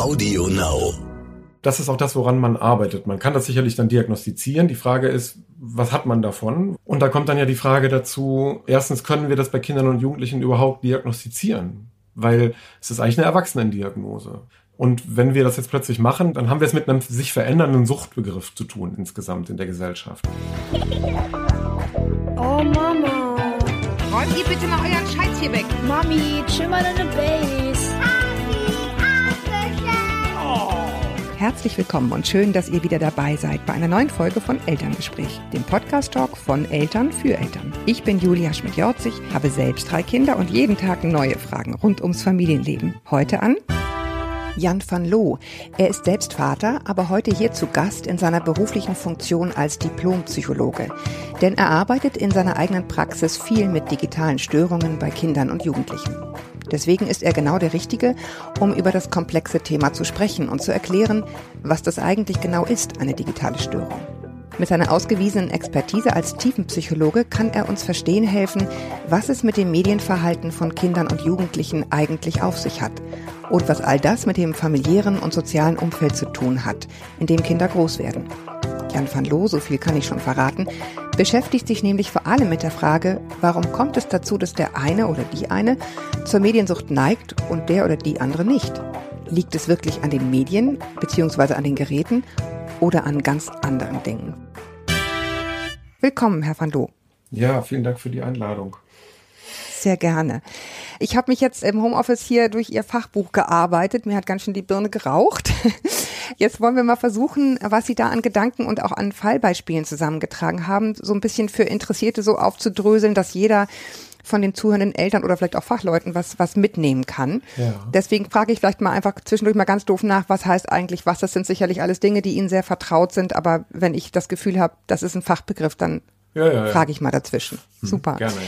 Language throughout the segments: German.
Audio Now. Das ist auch das, woran man arbeitet. Man kann das sicherlich dann diagnostizieren. Die Frage ist, was hat man davon? Und da kommt dann ja die Frage dazu, erstens können wir das bei Kindern und Jugendlichen überhaupt diagnostizieren? Weil es ist eigentlich eine Erwachsenendiagnose. Und wenn wir das jetzt plötzlich machen, dann haben wir es mit einem sich verändernden Suchtbegriff zu tun insgesamt in der Gesellschaft. Oh Mama. Räumt ihr bitte mal euren Scheiß hier weg. Mami, chill mal deine Base. Herzlich willkommen und schön, dass ihr wieder dabei seid bei einer neuen Folge von Elterngespräch, dem Podcast-Talk von Eltern für Eltern. Ich bin Julia Schmidt-Jorzig, habe selbst drei Kinder und jeden Tag neue Fragen rund ums Familienleben. Heute an Jan van Loo. Er ist selbst Vater, aber heute hier zu Gast in seiner beruflichen Funktion als Diplompsychologe. Denn er arbeitet in seiner eigenen Praxis viel mit digitalen Störungen bei Kindern und Jugendlichen. Deswegen ist er genau der Richtige, um über das komplexe Thema zu sprechen und zu erklären, was das eigentlich genau ist, eine digitale Störung. Mit seiner ausgewiesenen Expertise als Tiefenpsychologe kann er uns verstehen helfen, was es mit dem Medienverhalten von Kindern und Jugendlichen eigentlich auf sich hat und was all das mit dem familiären und sozialen Umfeld zu tun hat, in dem Kinder groß werden. Jan van Loo, so viel kann ich schon verraten, beschäftigt sich nämlich vor allem mit der Frage, warum kommt es dazu, dass der eine oder die eine zur Mediensucht neigt und der oder die andere nicht? Liegt es wirklich an den Medien bzw. an den Geräten oder an ganz anderen Dingen? Willkommen, Herr van Loo. Ja, vielen Dank für die Einladung. Sehr gerne. Ich habe mich jetzt im Homeoffice hier durch Ihr Fachbuch gearbeitet. Mir hat ganz schön die Birne geraucht. Jetzt wollen wir mal versuchen, was Sie da an Gedanken und auch an Fallbeispielen zusammengetragen haben, so ein bisschen für Interessierte so aufzudröseln, dass jeder von den zuhörenden Eltern oder vielleicht auch Fachleuten was, was mitnehmen kann. Ja. Deswegen frage ich vielleicht mal einfach zwischendurch mal ganz doof nach, was heißt eigentlich was? Das sind sicherlich alles Dinge, die Ihnen sehr vertraut sind, aber wenn ich das Gefühl habe, das ist ein Fachbegriff, dann Ja, ja, ja. frage ich mal dazwischen. Super. Gerne, ja.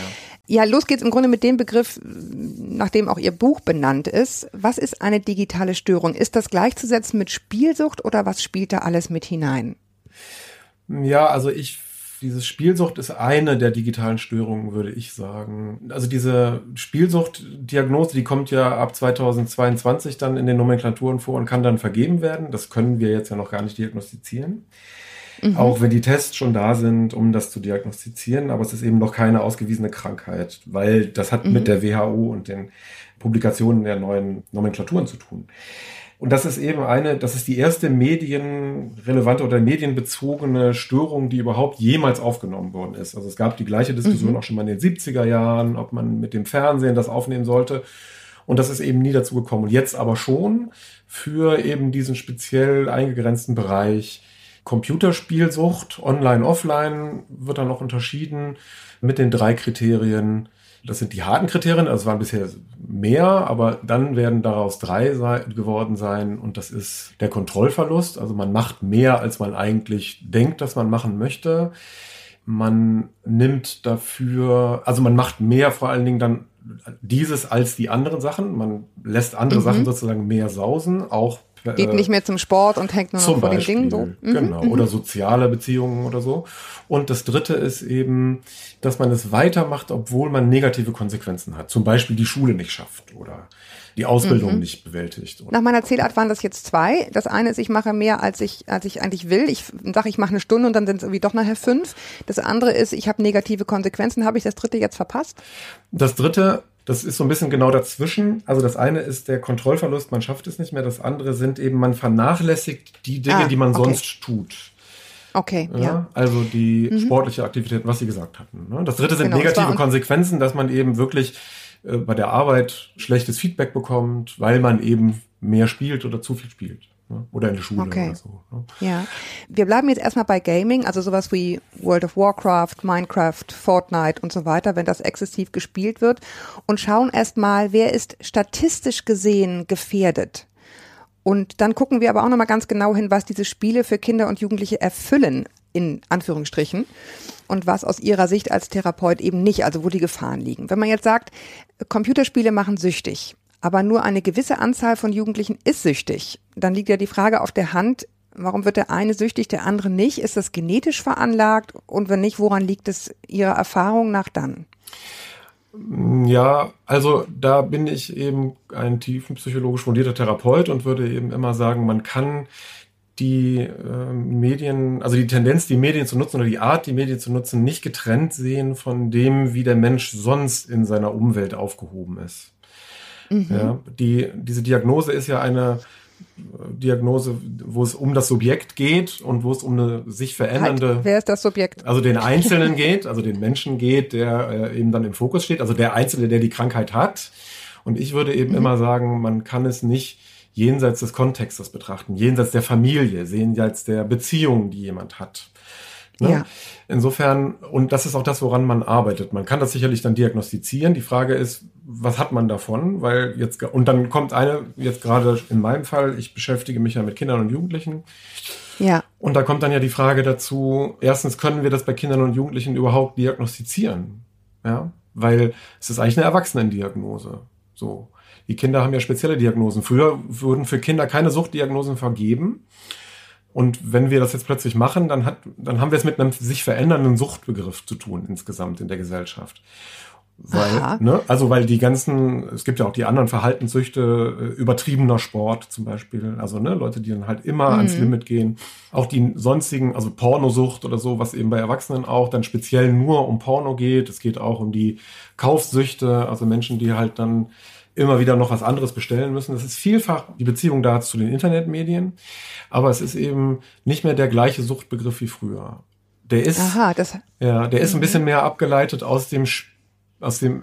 Ja, los geht's im Grunde mit dem Begriff, nachdem auch Ihr Buch benannt ist. Was ist eine digitale Störung? Ist das gleichzusetzen mit Spielsucht oder was spielt da alles mit hinein? Ja, also ich, diese Spielsucht ist eine der digitalen Störungen, würde ich sagen. Also diese Spielsuchtdiagnose, die kommt ja ab 2022 dann in den Nomenklaturen vor und kann dann vergeben werden. Das können wir jetzt ja noch gar nicht diagnostizieren. Auch wenn die Tests schon da sind, um das zu diagnostizieren, aber es ist eben noch keine ausgewiesene Krankheit, weil das hat mit der WHO und den Publikationen der neuen Nomenklaturen zu tun. Und das ist eben eine, das ist die erste medienrelevante oder medienbezogene Störung, die überhaupt jemals aufgenommen worden ist. Also es gab die gleiche Diskussion auch schon mal in den 70er Jahren, ob man mit dem Fernsehen das aufnehmen sollte. Und das ist eben nie dazu gekommen. Und jetzt aber schon für eben diesen speziell eingegrenzten Bereich Computerspielsucht, online, offline, wird dann noch unterschieden mit den drei Kriterien. Das sind die harten Kriterien, also es waren bisher mehr, aber dann werden daraus drei geworden sein und das ist der Kontrollverlust. Also man macht mehr, als man eigentlich denkt, dass man machen möchte. Man nimmt dafür, also man macht mehr vor allen Dingen dann dieses als die anderen Sachen. Man lässt andere Sachen sozusagen mehr sausen, auch Geht äh, nicht mehr zum Sport und hängt nur noch vor den Beispiel, Dingen so. Mhm. genau. Oder soziale Beziehungen oder so. Und das dritte ist eben, dass man es weitermacht, obwohl man negative Konsequenzen hat. Zum Beispiel die Schule nicht schafft oder die Ausbildung nicht bewältigt. Nach meiner Zählart waren das jetzt zwei. Das eine ist, ich mache mehr, als ich, als ich eigentlich will. Ich sage, ich mache eine Stunde und dann sind es irgendwie doch nachher fünf. Das andere ist, ich habe negative Konsequenzen. Habe ich das dritte jetzt verpasst? Das dritte, das ist so ein bisschen genau dazwischen. Also das eine ist der Kontrollverlust, man schafft es nicht mehr. Das andere sind eben, man vernachlässigt die Dinge, Ah, die man okay. sonst tut. Okay, Ja, ja. Also die sportliche Aktivitäten, was Sie gesagt hatten. Ne? Das dritte sind Genau, negative Konsequenzen, dass man eben wirklich äh, bei der Arbeit schlechtes Feedback bekommt, weil man eben mehr spielt oder zu viel spielt. Ne? Oder in der Schule Okay. oder so. Ne? Ja, wir bleiben jetzt erstmal bei Gaming, also sowas wie World of Warcraft, Minecraft, Fortnite und so weiter, wenn das exzessiv gespielt wird und schauen erstmal, wer ist statistisch gesehen gefährdet. Und dann gucken wir aber auch nochmal ganz genau hin, was diese Spiele für Kinder und Jugendliche erfüllen, in Anführungsstrichen, und was aus ihrer Sicht als Therapeut eben nicht, also wo die Gefahren liegen. Wenn man jetzt sagt, Computerspiele machen süchtig, aber nur eine gewisse Anzahl von Jugendlichen ist süchtig, dann liegt ja die Frage auf der Hand, warum wird der eine süchtig, der andere nicht? Ist das genetisch veranlagt? Und wenn nicht, woran liegt es Ihrer Erfahrung nach dann? Ja, also da bin ich eben ein tiefenpsychologisch fundierter Therapeut und würde eben immer sagen, man kann die äh, Medien, also die Tendenz, die Medien zu nutzen oder die Art, die Medien zu nutzen, nicht getrennt sehen von dem, wie der Mensch sonst in seiner Umwelt aufgehoben ist. Mhm. Ja, die, diese Diagnose ist ja eine Diagnose, wo es um das Subjekt geht und wo es um eine sich verändernde. Halt, wer ist das Subjekt? Also den Einzelnen geht, also den Menschen geht, der äh, eben dann im Fokus steht, also der Einzelne, der die Krankheit hat. Und ich würde eben mhm. immer sagen, man kann es nicht jenseits des Kontextes betrachten, jenseits der Familie, jenseits der Beziehung, die jemand hat. Ne? Ja. Insofern, und das ist auch das, woran man arbeitet. Man kann das sicherlich dann diagnostizieren. Die Frage ist, was hat man davon? Weil jetzt, und dann kommt eine, jetzt gerade in meinem Fall, ich beschäftige mich ja mit Kindern und Jugendlichen. Ja. Und da kommt dann ja die Frage dazu, erstens können wir das bei Kindern und Jugendlichen überhaupt diagnostizieren? Ja, weil es ist eigentlich eine Erwachsenendiagnose. So. Die Kinder haben ja spezielle Diagnosen. Früher wurden für Kinder keine Suchtdiagnosen vergeben. Und wenn wir das jetzt plötzlich machen, dann, hat, dann haben wir es mit einem sich verändernden Suchtbegriff zu tun insgesamt in der Gesellschaft. Weil, ne, also weil die ganzen, es gibt ja auch die anderen Verhaltenssüchte, äh, übertriebener Sport zum Beispiel, also ne, Leute, die dann halt immer mhm. ans Limit gehen. Auch die sonstigen, also Pornosucht oder so, was eben bei Erwachsenen auch dann speziell nur um Porno geht. Es geht auch um die Kaufsüchte, also Menschen, die halt dann immer wieder noch was anderes bestellen müssen. Das ist vielfach die Beziehung da zu den Internetmedien, aber es ist eben nicht mehr der gleiche Suchtbegriff wie früher. Der ist, Aha, das, ja, der ist ein mhm. bisschen mehr abgeleitet aus dem aus dem äh,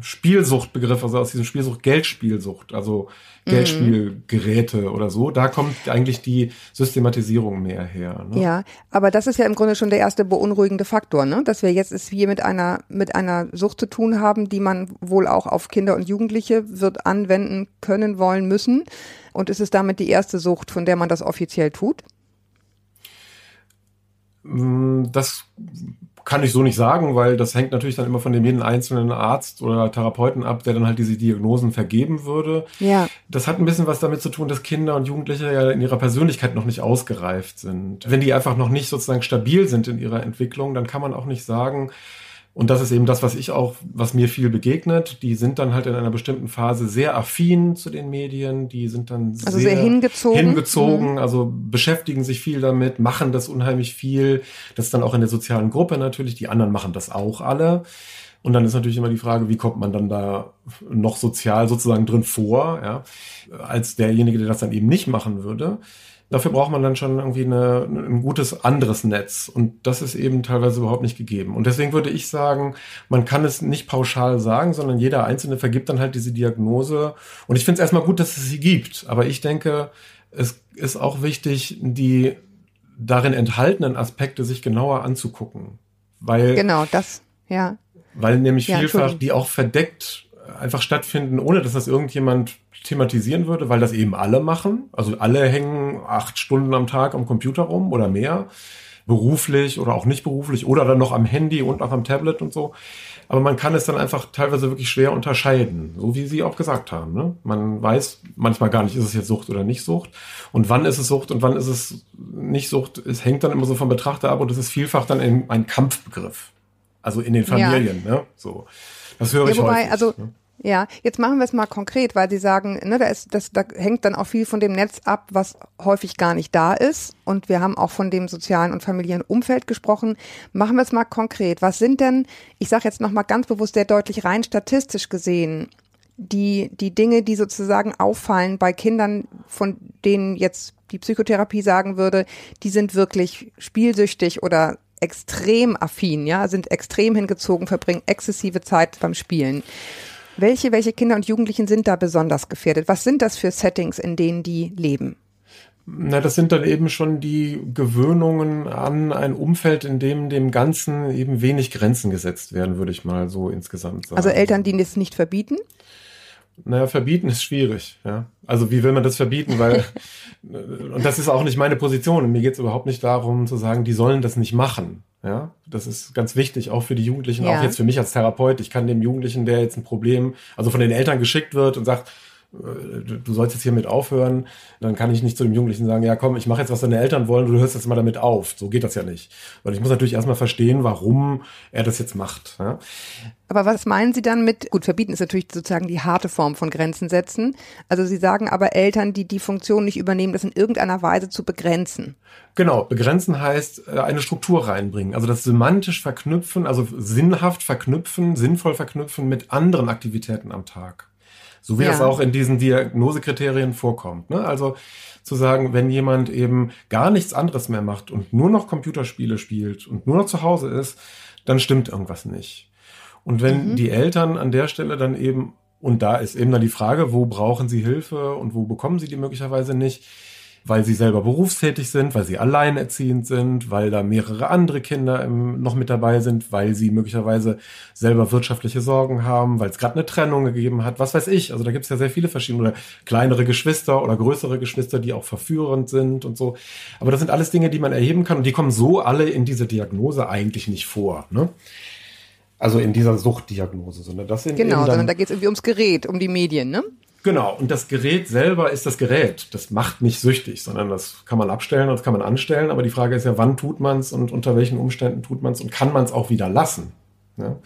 Spielsuchtbegriff, also aus diesem Spielsucht Geldspielsucht, also mhm. Geldspielgeräte oder so, da kommt eigentlich die Systematisierung mehr her. Ne? Ja, aber das ist ja im Grunde schon der erste beunruhigende Faktor, ne? dass wir jetzt es hier mit einer mit einer Sucht zu tun haben, die man wohl auch auf Kinder und Jugendliche wird anwenden können, wollen, müssen. Und ist es damit die erste Sucht, von der man das offiziell tut? Mm, das kann ich so nicht sagen, weil das hängt natürlich dann immer von dem jeden einzelnen Arzt oder Therapeuten ab, der dann halt diese Diagnosen vergeben würde. Ja. Das hat ein bisschen was damit zu tun, dass Kinder und Jugendliche ja in ihrer Persönlichkeit noch nicht ausgereift sind. Wenn die einfach noch nicht sozusagen stabil sind in ihrer Entwicklung, dann kann man auch nicht sagen, und das ist eben das, was ich auch, was mir viel begegnet. Die sind dann halt in einer bestimmten Phase sehr affin zu den Medien. Die sind dann also sehr, sehr hingezogen. Hingezogen, mhm. also beschäftigen sich viel damit, machen das unheimlich viel. Das ist dann auch in der sozialen Gruppe natürlich. Die anderen machen das auch alle. Und dann ist natürlich immer die Frage, wie kommt man dann da noch sozial sozusagen drin vor, ja, als derjenige, der das dann eben nicht machen würde. Dafür braucht man dann schon irgendwie eine, ein gutes anderes Netz. Und das ist eben teilweise überhaupt nicht gegeben. Und deswegen würde ich sagen, man kann es nicht pauschal sagen, sondern jeder Einzelne vergibt dann halt diese Diagnose. Und ich finde es erstmal gut, dass es sie gibt. Aber ich denke, es ist auch wichtig, die darin enthaltenen Aspekte sich genauer anzugucken. Weil, genau, das, ja. Weil nämlich ja, vielfach die auch verdeckt einfach stattfinden, ohne dass das irgendjemand thematisieren würde, weil das eben alle machen. Also alle hängen acht Stunden am Tag am Computer rum oder mehr, beruflich oder auch nicht beruflich oder dann noch am Handy und auch am Tablet und so. Aber man kann es dann einfach teilweise wirklich schwer unterscheiden, so wie Sie auch gesagt haben. Ne? Man weiß manchmal gar nicht, ist es jetzt Sucht oder nicht Sucht. Und wann ist es Sucht und wann ist es nicht Sucht. Es hängt dann immer so vom Betrachter ab und es ist vielfach dann ein Kampfbegriff. Also in den Familien. Ja. Ne? So. Das höre ja, ich wobei, häufig. Also ne? Ja, jetzt machen wir es mal konkret, weil Sie sagen, ne, da, ist, das, da hängt dann auch viel von dem Netz ab, was häufig gar nicht da ist. Und wir haben auch von dem sozialen und familiären Umfeld gesprochen. Machen wir es mal konkret. Was sind denn, ich sage jetzt nochmal ganz bewusst sehr deutlich rein statistisch gesehen, die, die Dinge, die sozusagen auffallen bei Kindern, von denen jetzt die Psychotherapie sagen würde, die sind wirklich spielsüchtig oder extrem affin, ja, sind extrem hingezogen, verbringen exzessive Zeit beim Spielen. Welche, welche Kinder und Jugendlichen sind da besonders gefährdet? Was sind das für Settings, in denen die leben? Na, das sind dann eben schon die Gewöhnungen an ein Umfeld, in dem dem Ganzen eben wenig Grenzen gesetzt werden, würde ich mal so insgesamt sagen. Also Eltern, die es nicht verbieten? Naja, verbieten ist schwierig, ja. Also wie will man das verbieten? Weil, und das ist auch nicht meine Position. Mir geht es überhaupt nicht darum zu sagen, die sollen das nicht machen. Ja, das ist ganz wichtig, auch für die Jugendlichen, ja. auch jetzt für mich als Therapeut. Ich kann dem Jugendlichen, der jetzt ein Problem, also von den Eltern geschickt wird und sagt, du sollst jetzt hiermit aufhören, dann kann ich nicht zu dem Jugendlichen sagen, ja komm, ich mache jetzt, was deine Eltern wollen, du hörst jetzt mal damit auf. So geht das ja nicht. Weil ich muss natürlich erstmal verstehen, warum er das jetzt macht. Ja? Aber was meinen Sie dann mit, gut, verbieten ist natürlich sozusagen die harte Form von Grenzen setzen. Also Sie sagen aber Eltern, die die Funktion nicht übernehmen, das in irgendeiner Weise zu begrenzen. Genau, begrenzen heißt äh, eine Struktur reinbringen. Also das semantisch verknüpfen, also sinnhaft verknüpfen, sinnvoll verknüpfen mit anderen Aktivitäten am Tag. So wie ja. das auch in diesen Diagnosekriterien vorkommt. Ne? Also zu sagen, wenn jemand eben gar nichts anderes mehr macht und nur noch Computerspiele spielt und nur noch zu Hause ist, dann stimmt irgendwas nicht. Und wenn mhm. die Eltern an der Stelle dann eben, und da ist eben dann die Frage, wo brauchen sie Hilfe und wo bekommen sie die möglicherweise nicht, weil sie selber berufstätig sind, weil sie alleinerziehend sind, weil da mehrere andere Kinder im, noch mit dabei sind, weil sie möglicherweise selber wirtschaftliche Sorgen haben, weil es gerade eine Trennung gegeben hat, was weiß ich. Also da gibt es ja sehr viele verschiedene oder kleinere Geschwister oder größere Geschwister, die auch verführend sind und so. Aber das sind alles Dinge, die man erheben kann und die kommen so alle in diese Diagnose eigentlich nicht vor. Ne? Also in dieser Suchtdiagnose, sondern das sind genau, sondern da geht es irgendwie ums Gerät, um die Medien, ne? Genau, und das Gerät selber ist das Gerät. Das macht nicht süchtig, sondern das kann man abstellen und das kann man anstellen. Aber die Frage ist ja, wann tut man es und unter welchen Umständen tut man es und kann man es auch wieder lassen? Ja?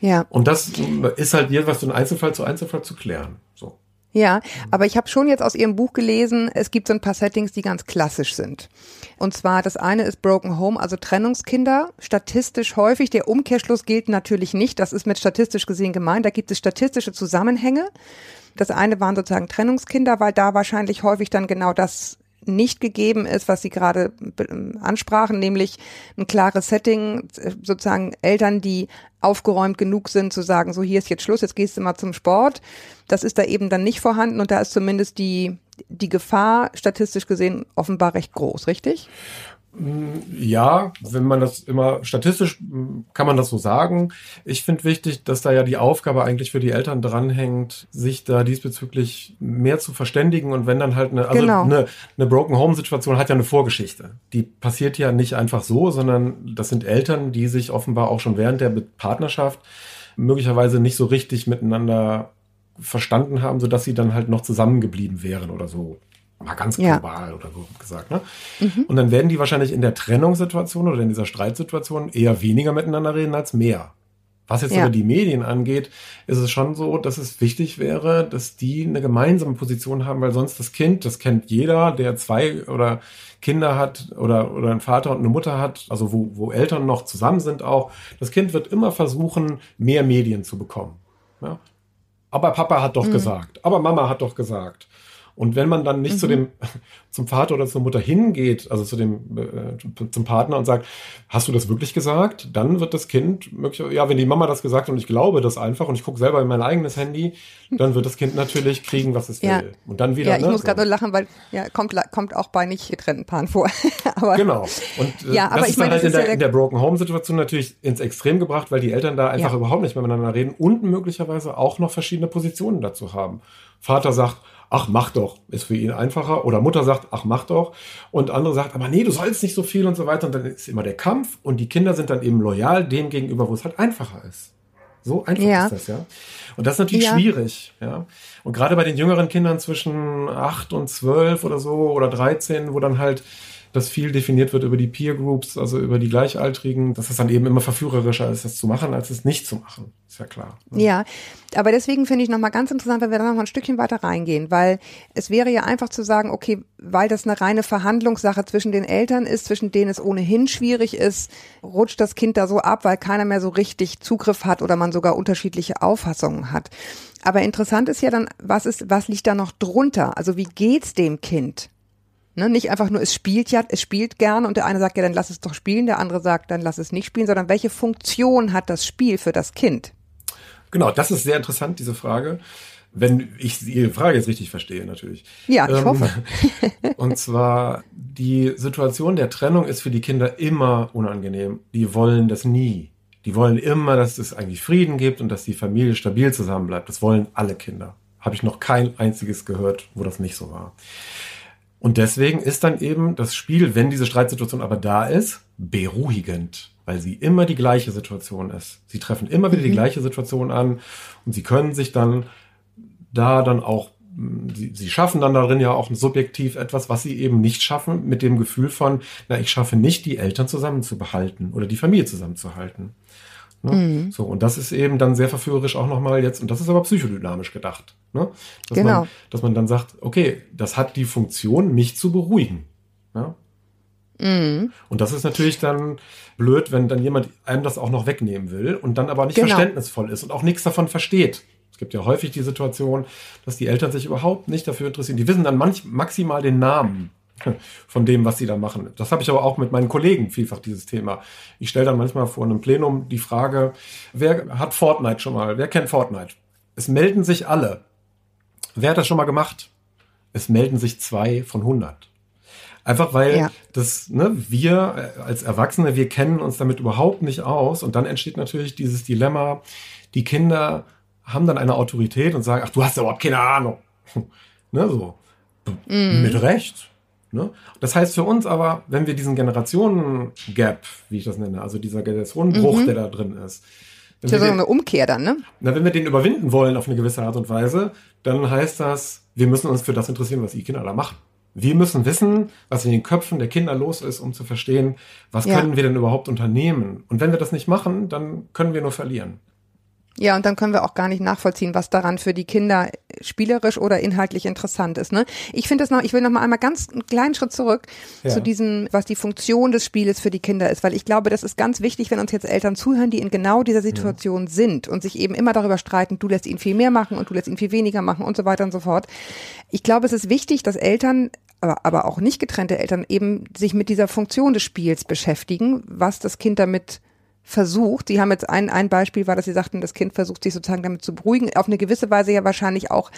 ja. Und das ist halt was von Einzelfall zu Einzelfall zu klären. So. Ja, aber ich habe schon jetzt aus Ihrem Buch gelesen, es gibt so ein paar Settings, die ganz klassisch sind. Und zwar das eine ist Broken Home, also Trennungskinder, statistisch häufig. Der Umkehrschluss gilt natürlich nicht, das ist mit statistisch gesehen gemeint. Da gibt es statistische Zusammenhänge. Das eine waren sozusagen Trennungskinder, weil da wahrscheinlich häufig dann genau das nicht gegeben ist, was Sie gerade ansprachen, nämlich ein klares Setting, sozusagen Eltern, die aufgeräumt genug sind zu sagen, so hier ist jetzt Schluss, jetzt gehst du mal zum Sport. Das ist da eben dann nicht vorhanden und da ist zumindest die, die Gefahr statistisch gesehen offenbar recht groß, richtig? Ja, wenn man das immer statistisch kann man das so sagen. Ich finde wichtig, dass da ja die Aufgabe eigentlich für die Eltern dranhängt, sich da diesbezüglich mehr zu verständigen und wenn dann halt eine, also genau. eine, eine Broken Home Situation hat ja eine Vorgeschichte. Die passiert ja nicht einfach so, sondern das sind Eltern, die sich offenbar auch schon während der Partnerschaft möglicherweise nicht so richtig miteinander verstanden haben, sodass sie dann halt noch zusammengeblieben wären oder so mal ganz global ja. oder so gesagt. Ne? Mhm. Und dann werden die wahrscheinlich in der Trennungssituation oder in dieser Streitsituation eher weniger miteinander reden als mehr. Was jetzt ja. aber die Medien angeht, ist es schon so, dass es wichtig wäre, dass die eine gemeinsame Position haben, weil sonst das Kind, das kennt jeder, der zwei oder Kinder hat oder, oder einen Vater und eine Mutter hat, also wo, wo Eltern noch zusammen sind auch, das Kind wird immer versuchen, mehr Medien zu bekommen. Ja? Aber Papa hat doch mhm. gesagt, aber Mama hat doch gesagt. Und wenn man dann nicht mhm. zu dem, zum Vater oder zur Mutter hingeht, also zu dem, äh, zum Partner und sagt, hast du das wirklich gesagt? Dann wird das Kind möglicherweise, ja, wenn die Mama das gesagt hat und ich glaube das einfach und ich gucke selber in mein eigenes Handy, dann wird das Kind natürlich kriegen, was es ja. will. Und dann wieder. Ja, ich ne, muss so. gerade lachen, weil, ja, kommt, kommt auch bei nicht getrennten Paaren vor. aber, genau. Und äh, ja, das aber ist ich meine, dann halt in der, ja in der Broken Home Situation natürlich ins Extrem gebracht, weil die Eltern da einfach ja. überhaupt nicht mehr miteinander reden und möglicherweise auch noch verschiedene Positionen dazu haben. Vater sagt, ach, mach doch, ist für ihn einfacher. Oder Mutter sagt, ach, mach doch. Und andere sagt, aber nee, du sollst nicht so viel und so weiter. Und dann ist immer der Kampf und die Kinder sind dann eben loyal dem gegenüber, wo es halt einfacher ist. So einfach ja. ist das, ja. Und das ist natürlich ja. schwierig, ja. Und gerade bei den jüngeren Kindern zwischen acht und zwölf oder so oder dreizehn, wo dann halt dass viel definiert wird über die Peer Groups, also über die Gleichaltrigen, dass es dann eben immer verführerischer ist, das zu machen, als es nicht zu machen. Ist ja klar. Ne? Ja, aber deswegen finde ich nochmal ganz interessant, wenn wir da nochmal ein Stückchen weiter reingehen, weil es wäre ja einfach zu sagen, okay, weil das eine reine Verhandlungssache zwischen den Eltern ist, zwischen denen es ohnehin schwierig ist, rutscht das Kind da so ab, weil keiner mehr so richtig Zugriff hat oder man sogar unterschiedliche Auffassungen hat. Aber interessant ist ja dann, was ist, was liegt da noch drunter? Also wie geht's dem Kind? Ne, nicht einfach nur, es spielt ja, es spielt gerne und der eine sagt ja, dann lass es doch spielen, der andere sagt, dann lass es nicht spielen, sondern welche Funktion hat das Spiel für das Kind? Genau, das ist sehr interessant, diese Frage. Wenn ich Ihre Frage jetzt richtig verstehe, natürlich. Ja, ich ähm, hoffe. und zwar, die Situation der Trennung ist für die Kinder immer unangenehm. Die wollen das nie. Die wollen immer, dass es eigentlich Frieden gibt und dass die Familie stabil zusammenbleibt. Das wollen alle Kinder. Habe ich noch kein einziges gehört, wo das nicht so war. Und deswegen ist dann eben das Spiel, wenn diese Streitsituation aber da ist, beruhigend, weil sie immer die gleiche Situation ist. Sie treffen immer wieder die mhm. gleiche Situation an und sie können sich dann da dann auch Sie, sie schaffen dann darin ja auch subjektiv etwas, was sie eben nicht schaffen, mit dem Gefühl von, na, ich schaffe nicht, die Eltern zusammenzubehalten oder die Familie zusammenzuhalten. Ne? Mhm. So, und das ist eben dann sehr verführerisch auch nochmal jetzt, und das ist aber psychodynamisch gedacht. Ne? Dass genau. Man, dass man dann sagt, okay, das hat die Funktion, mich zu beruhigen. Ja? Mhm. Und das ist natürlich dann blöd, wenn dann jemand einem das auch noch wegnehmen will und dann aber nicht genau. verständnisvoll ist und auch nichts davon versteht. Es gibt ja häufig die Situation, dass die Eltern sich überhaupt nicht dafür interessieren. Die wissen dann manch, maximal den Namen von dem, was sie da machen. Das habe ich aber auch mit meinen Kollegen vielfach dieses Thema. Ich stelle dann manchmal vor einem Plenum die Frage, wer hat Fortnite schon mal? Wer kennt Fortnite? Es melden sich alle. Wer hat das schon mal gemacht? Es melden sich zwei von hundert. Einfach weil ja. das, ne, wir als Erwachsene, wir kennen uns damit überhaupt nicht aus. Und dann entsteht natürlich dieses Dilemma, die Kinder haben dann eine Autorität und sagen, ach, du hast ja überhaupt keine Ahnung. ne, so. Mm. Mit Recht. Ne? Das heißt für uns aber, wenn wir diesen Generationen-Gap, wie ich das nenne, also dieser Generationenbruch, mhm. der da drin ist, das ist eine Umkehr dann, ne? Na, wenn wir den überwinden wollen auf eine gewisse Art und Weise, dann heißt das, wir müssen uns für das interessieren, was die Kinder da machen. Wir müssen wissen, was in den Köpfen der Kinder los ist, um zu verstehen, was ja. können wir denn überhaupt unternehmen. Und wenn wir das nicht machen, dann können wir nur verlieren. Ja, und dann können wir auch gar nicht nachvollziehen, was daran für die Kinder spielerisch oder inhaltlich interessant ist. Ne? Ich finde das noch, ich will noch mal einmal ganz einen kleinen Schritt zurück ja. zu diesem, was die Funktion des Spieles für die Kinder ist, weil ich glaube, das ist ganz wichtig, wenn uns jetzt Eltern zuhören, die in genau dieser Situation ja. sind und sich eben immer darüber streiten, du lässt ihn viel mehr machen und du lässt ihn viel weniger machen und so weiter und so fort. Ich glaube, es ist wichtig, dass Eltern aber, aber auch nicht getrennte Eltern eben sich mit dieser Funktion des Spiels beschäftigen, was das Kind damit versucht, Sie haben jetzt ein, ein Beispiel war, dass Sie sagten, das Kind versucht sich sozusagen damit zu beruhigen, auf eine gewisse Weise ja wahrscheinlich auch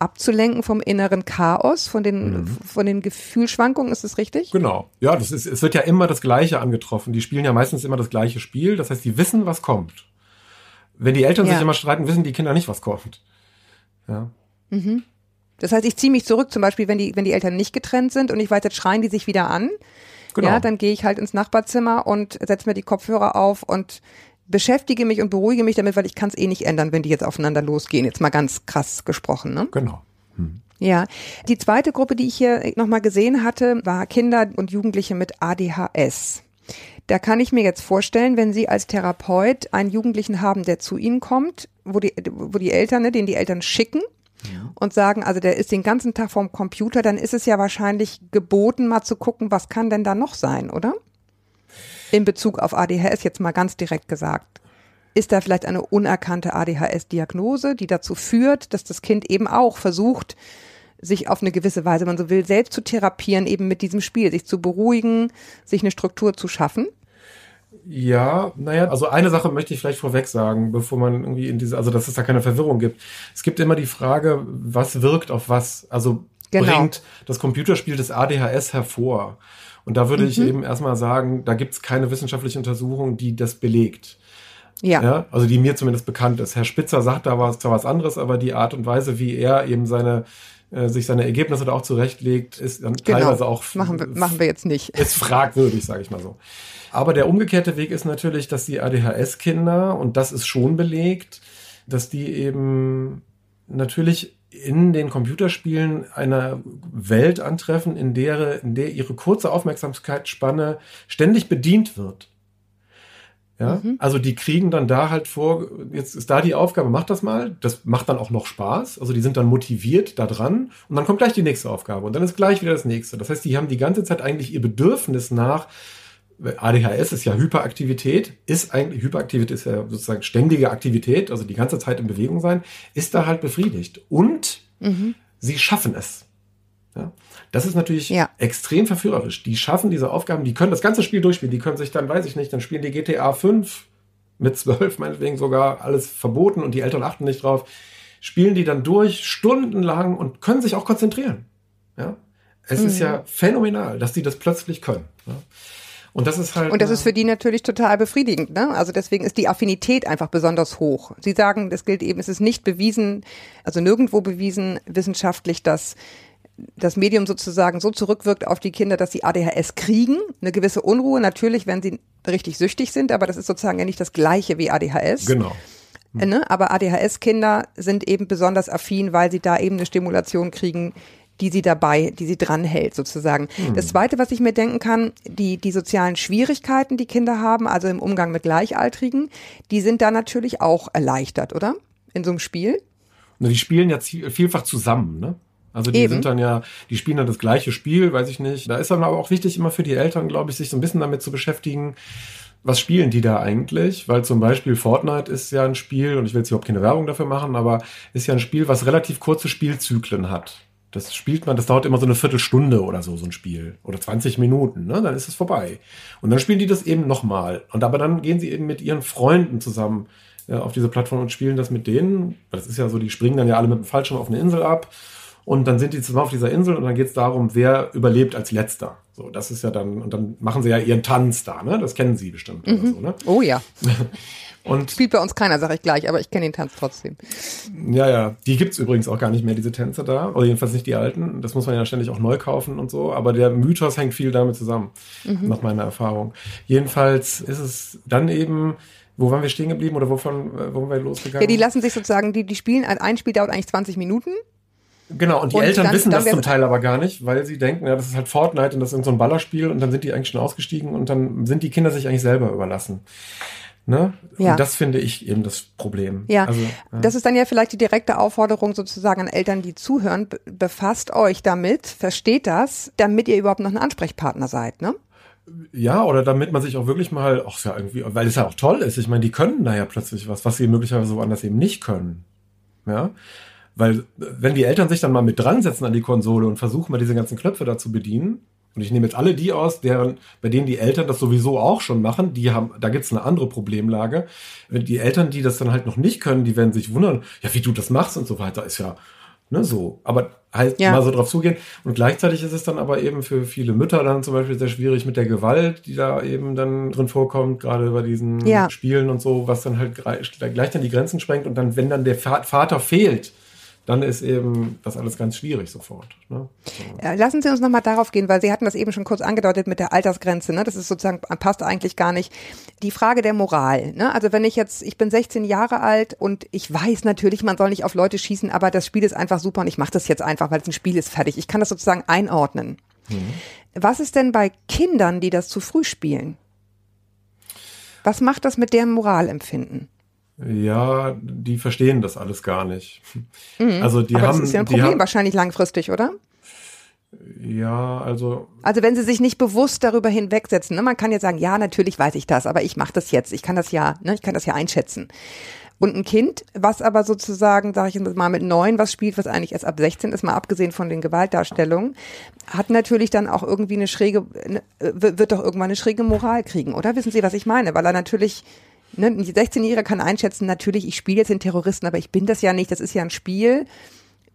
abzulenken vom inneren Chaos, von den, mhm. von den Gefühlschwankungen, ist das richtig? Genau. Ja, das ist, es wird ja immer das Gleiche angetroffen. Die spielen ja meistens immer das gleiche Spiel. Das heißt, die wissen, was kommt. Wenn die Eltern ja. sich immer streiten, wissen die Kinder nicht, was kommt. Ja. Mhm. Das heißt, ich ziehe mich zurück, zum Beispiel, wenn die, wenn die Eltern nicht getrennt sind und ich weiß, jetzt schreien die sich wieder an. Genau. Ja, dann gehe ich halt ins Nachbarzimmer und setze mir die Kopfhörer auf und beschäftige mich und beruhige mich damit, weil ich kann es eh nicht ändern, wenn die jetzt aufeinander losgehen. Jetzt mal ganz krass gesprochen. Ne? Genau. Hm. Ja, die zweite Gruppe, die ich hier nochmal gesehen hatte, war Kinder und Jugendliche mit ADHS. Da kann ich mir jetzt vorstellen, wenn Sie als Therapeut einen Jugendlichen haben, der zu Ihnen kommt, wo die, wo die Eltern, ne, den die Eltern schicken, und sagen, also der ist den ganzen Tag vorm Computer, dann ist es ja wahrscheinlich geboten, mal zu gucken, was kann denn da noch sein, oder? In Bezug auf ADHS jetzt mal ganz direkt gesagt. Ist da vielleicht eine unerkannte ADHS-Diagnose, die dazu führt, dass das Kind eben auch versucht, sich auf eine gewisse Weise, wenn man so will, selbst zu therapieren, eben mit diesem Spiel, sich zu beruhigen, sich eine Struktur zu schaffen? Ja, naja, also eine Sache möchte ich vielleicht vorweg sagen, bevor man irgendwie in diese, also dass es da keine Verwirrung gibt. Es gibt immer die Frage, was wirkt auf was? Also genau. bringt das Computerspiel des ADHS hervor? Und da würde mhm. ich eben erstmal sagen, da gibt es keine wissenschaftliche Untersuchung, die das belegt. Ja. ja. Also die mir zumindest bekannt ist. Herr Spitzer sagt da was, zwar was anderes, aber die Art und Weise, wie er eben seine äh, sich seine Ergebnisse da auch zurechtlegt, ist dann genau. teilweise auch machen wir, machen wir jetzt nicht. Ist fragwürdig, sage ich mal so. Aber der umgekehrte Weg ist natürlich, dass die ADHS-Kinder, und das ist schon belegt, dass die eben natürlich in den Computerspielen eine Welt antreffen, in der, in der ihre kurze Aufmerksamkeitsspanne ständig bedient wird. Ja, mhm. also die kriegen dann da halt vor, jetzt ist da die Aufgabe, mach das mal. Das macht dann auch noch Spaß. Also die sind dann motiviert da dran und dann kommt gleich die nächste Aufgabe und dann ist gleich wieder das nächste. Das heißt, die haben die ganze Zeit eigentlich ihr Bedürfnis nach ADHS ist ja Hyperaktivität, ist eigentlich, Hyperaktivität ist ja sozusagen ständige Aktivität, also die ganze Zeit in Bewegung sein, ist da halt befriedigt. Und mhm. sie schaffen es. Ja? Das ist natürlich ja. extrem verführerisch. Die schaffen diese Aufgaben, die können das ganze Spiel durchspielen, die können sich dann, weiß ich nicht, dann spielen die GTA 5 mit 12 meinetwegen sogar alles verboten und die Eltern achten nicht drauf, spielen die dann durch stundenlang und können sich auch konzentrieren. Ja? Es mhm. ist ja phänomenal, dass die das plötzlich können. Ja? Und das ist halt. Und das ist für die natürlich total befriedigend, ne? Also deswegen ist die Affinität einfach besonders hoch. Sie sagen, das gilt eben, es ist nicht bewiesen, also nirgendwo bewiesen wissenschaftlich, dass das Medium sozusagen so zurückwirkt auf die Kinder, dass sie ADHS kriegen, eine gewisse Unruhe, natürlich, wenn sie richtig süchtig sind, aber das ist sozusagen ja nicht das gleiche wie ADHS. Genau. äh, ne? aber ADHS-Kinder sind eben besonders affin, weil sie da eben eine Stimulation kriegen, die sie dabei, die sie dranhält sozusagen. Das Zweite, was ich mir denken kann, die, die sozialen Schwierigkeiten, die Kinder haben, also im Umgang mit Gleichaltrigen, die sind da natürlich auch erleichtert, oder? In so einem Spiel. Na, die spielen ja vielfach zusammen, ne? Also die Eben. sind dann ja, die spielen dann das gleiche Spiel, weiß ich nicht. Da ist dann aber auch wichtig, immer für die Eltern, glaube ich, sich so ein bisschen damit zu beschäftigen, was spielen die da eigentlich? Weil zum Beispiel Fortnite ist ja ein Spiel, und ich will jetzt überhaupt keine Werbung dafür machen, aber ist ja ein Spiel, was relativ kurze Spielzyklen hat. Das spielt man, das dauert immer so eine Viertelstunde oder so, so ein Spiel. Oder 20 Minuten, ne? Dann ist es vorbei. Und dann spielen die das eben nochmal. Und aber dann gehen sie eben mit ihren Freunden zusammen äh, auf diese Plattform und spielen das mit denen. Das ist ja so, die springen dann ja alle mit dem Fallschirm auf eine Insel ab. Und dann sind die zusammen auf dieser Insel und dann geht es darum, wer überlebt als letzter. So, das ist ja dann, und dann machen sie ja ihren Tanz da, ne? Das kennen sie bestimmt oder so, ne? Oh ja. Und Spielt bei uns keiner, sage ich gleich, aber ich kenne den Tanz trotzdem. ja, ja, die gibt's übrigens auch gar nicht mehr, diese Tänze da. Oder jedenfalls nicht die alten. Das muss man ja ständig auch neu kaufen und so. Aber der Mythos hängt viel damit zusammen, nach meiner Erfahrung. Jedenfalls ist es dann eben, wo waren wir stehen geblieben oder wovon, äh, wo waren wir losgegangen? Ja, die lassen sich sozusagen, die, die spielen, ein Spiel dauert eigentlich 20 Minuten. Genau, und die Und Eltern dann- wissen dann das zum Teil aber gar nicht, weil sie denken, ja, das ist halt Fortnite und das ist so ein Ballerspiel und dann sind die eigentlich schon ausgestiegen und dann sind die Kinder sich eigentlich selber überlassen. Ne? Ja. Und das finde ich eben das Problem. Ja, Also, das ist dann ja vielleicht die direkte Aufforderung sozusagen an Eltern, die zuhören. Be befasst euch damit, versteht das, damit ihr überhaupt noch ein Ansprechpartner seid, ne? Ja, oder damit man sich auch wirklich mal, ach ja, irgendwie, weil es ja auch toll ist. Ich meine, die können da ja plötzlich was, was sie möglicherweise woanders eben nicht können. Ja. Weil, wenn die Eltern sich dann mal mit dran setzen an die Konsole und versuchen mal diese ganzen Knöpfe da zu bedienen, und ich nehme jetzt alle die aus, deren, bei denen die Eltern das sowieso auch schon machen, die haben, da gibt's eine andere Problemlage. Die Eltern, die das dann halt noch nicht können, die werden sich wundern, ja, wie du das machst und so weiter, ist ja, ne, so. Aber halt Ja. mal so drauf zugehen. Und gleichzeitig ist es dann aber eben für viele Mütter dann zum Beispiel sehr schwierig mit der Gewalt, die da eben dann drin vorkommt, gerade bei diesen Ja. Spielen und so, was dann halt gleich dann die Grenzen sprengt. Und dann, wenn dann der Va- Vater fehlt, dann ist eben das alles ganz schwierig sofort. Ne? So. Lassen Sie uns nochmal darauf gehen, weil Sie hatten das eben schon kurz angedeutet mit der Altersgrenze. Ne? Das ist sozusagen, passt eigentlich gar nicht. Die Frage der Moral. Ne? Also wenn ich jetzt, ich bin 16 Jahre alt und ich weiß natürlich, man soll nicht auf Leute schießen, aber das Spiel ist einfach super und ich mache das jetzt einfach, weil es ein Spiel ist fertig. Ich kann das sozusagen einordnen. Was ist denn bei Kindern, die das zu früh spielen? Was macht das mit deren Moralempfinden? Ja, die verstehen das alles gar nicht. Also die Mhm. aber haben, das ist ja ein Problem wahrscheinlich langfristig, oder? ja, also Also wenn sie sich nicht bewusst darüber hinwegsetzen, ne, man kann jetzt sagen, ja, natürlich weiß ich das, aber ich mache das jetzt, ich kann das ja, ne, ich kann das ja einschätzen. Und ein Kind, was aber sozusagen, sage ich jetzt mal, mit neun was spielt, was eigentlich erst ab 16 ist, mal abgesehen von den Gewaltdarstellungen, hat natürlich dann auch irgendwie eine schräge, ne, wird doch irgendwann eine schräge Moral kriegen, oder? Wissen Sie, was ich meine? Weil er natürlich, ne, ein 16-Jähriger kann einschätzen, natürlich, ich spiele jetzt den Terroristen, aber ich bin das ja nicht, das ist ja ein Spiel.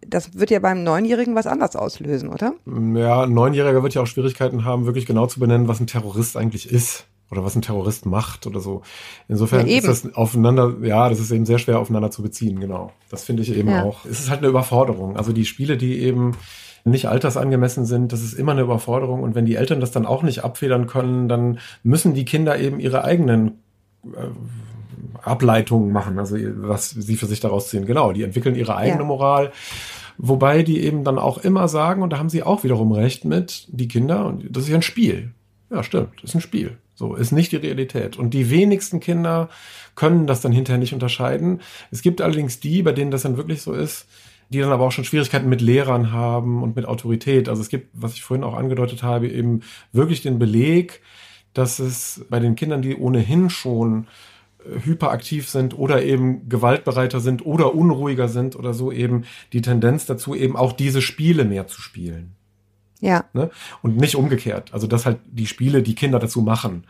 Das wird ja beim Neunjährigen was anders auslösen, oder? Ja, ein Neunjähriger wird ja auch Schwierigkeiten haben, wirklich genau zu benennen, was ein Terrorist eigentlich ist oder was ein Terrorist macht oder so. Insofern Ja, ist das aufeinander, ja, das ist eben sehr schwer aufeinander zu beziehen, genau. Das finde ich eben Ja. auch. Es ist halt eine Überforderung. Also die Spiele, die eben nicht altersangemessen sind, das ist immer eine Überforderung. Und wenn die Eltern das dann auch nicht abfedern können, dann müssen die Kinder eben ihre eigenen Ableitungen machen, also was sie für sich daraus ziehen. Genau, die entwickeln ihre eigene Ja. Moral. Wobei die eben dann auch immer sagen, und da haben sie auch wiederum recht mit, die Kinder, und das ist ja ein Spiel. Ja, stimmt, ist ein Spiel. So, ist nicht die Realität. Und die wenigsten Kinder können das dann hinterher nicht unterscheiden. Es gibt allerdings die, bei denen das dann wirklich so ist, die dann aber auch schon Schwierigkeiten mit Lehrern haben und mit Autorität. Also es gibt, was ich vorhin auch angedeutet habe, eben wirklich den Beleg, dass es bei den Kindern, die ohnehin schon äh, hyperaktiv sind oder eben gewaltbereiter sind oder unruhiger sind oder so eben die Tendenz dazu eben auch diese Spiele mehr zu spielen. Ja. Ne? Und nicht umgekehrt. Also dass halt die Spiele die Kinder dazu machen.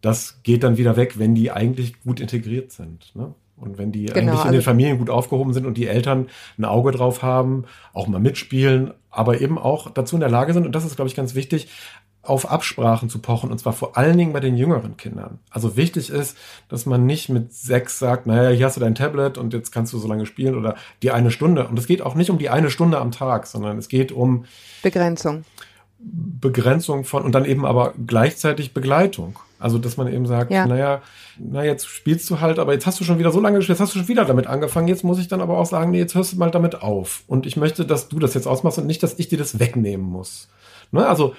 Das geht dann wieder weg, wenn die eigentlich gut integriert sind. Ne? Und wenn die Genau, eigentlich in also- den Familien gut aufgehoben sind und die Eltern ein Auge drauf haben, auch mal mitspielen, aber eben auch dazu in der Lage sind, und das ist, glaube ich, ganz wichtig, auf Absprachen zu pochen, und zwar vor allen Dingen bei den jüngeren Kindern. Also wichtig ist, dass man nicht mit sechs sagt, naja, hier hast du dein Tablet und jetzt kannst du so lange spielen oder die eine Stunde. Und es geht auch nicht um die eine Stunde am Tag, sondern es geht um Begrenzung. Begrenzung von und dann eben aber gleichzeitig Begleitung. Also, dass man eben sagt, Ja. naja, na, jetzt spielst du halt, aber jetzt hast du schon wieder so lange gespielt, jetzt hast du schon wieder damit angefangen, jetzt muss ich dann aber auch sagen, nee, jetzt hörst du mal damit auf. Und ich möchte, dass du das jetzt ausmachst und nicht, dass ich dir das wegnehmen muss. Ne? Also,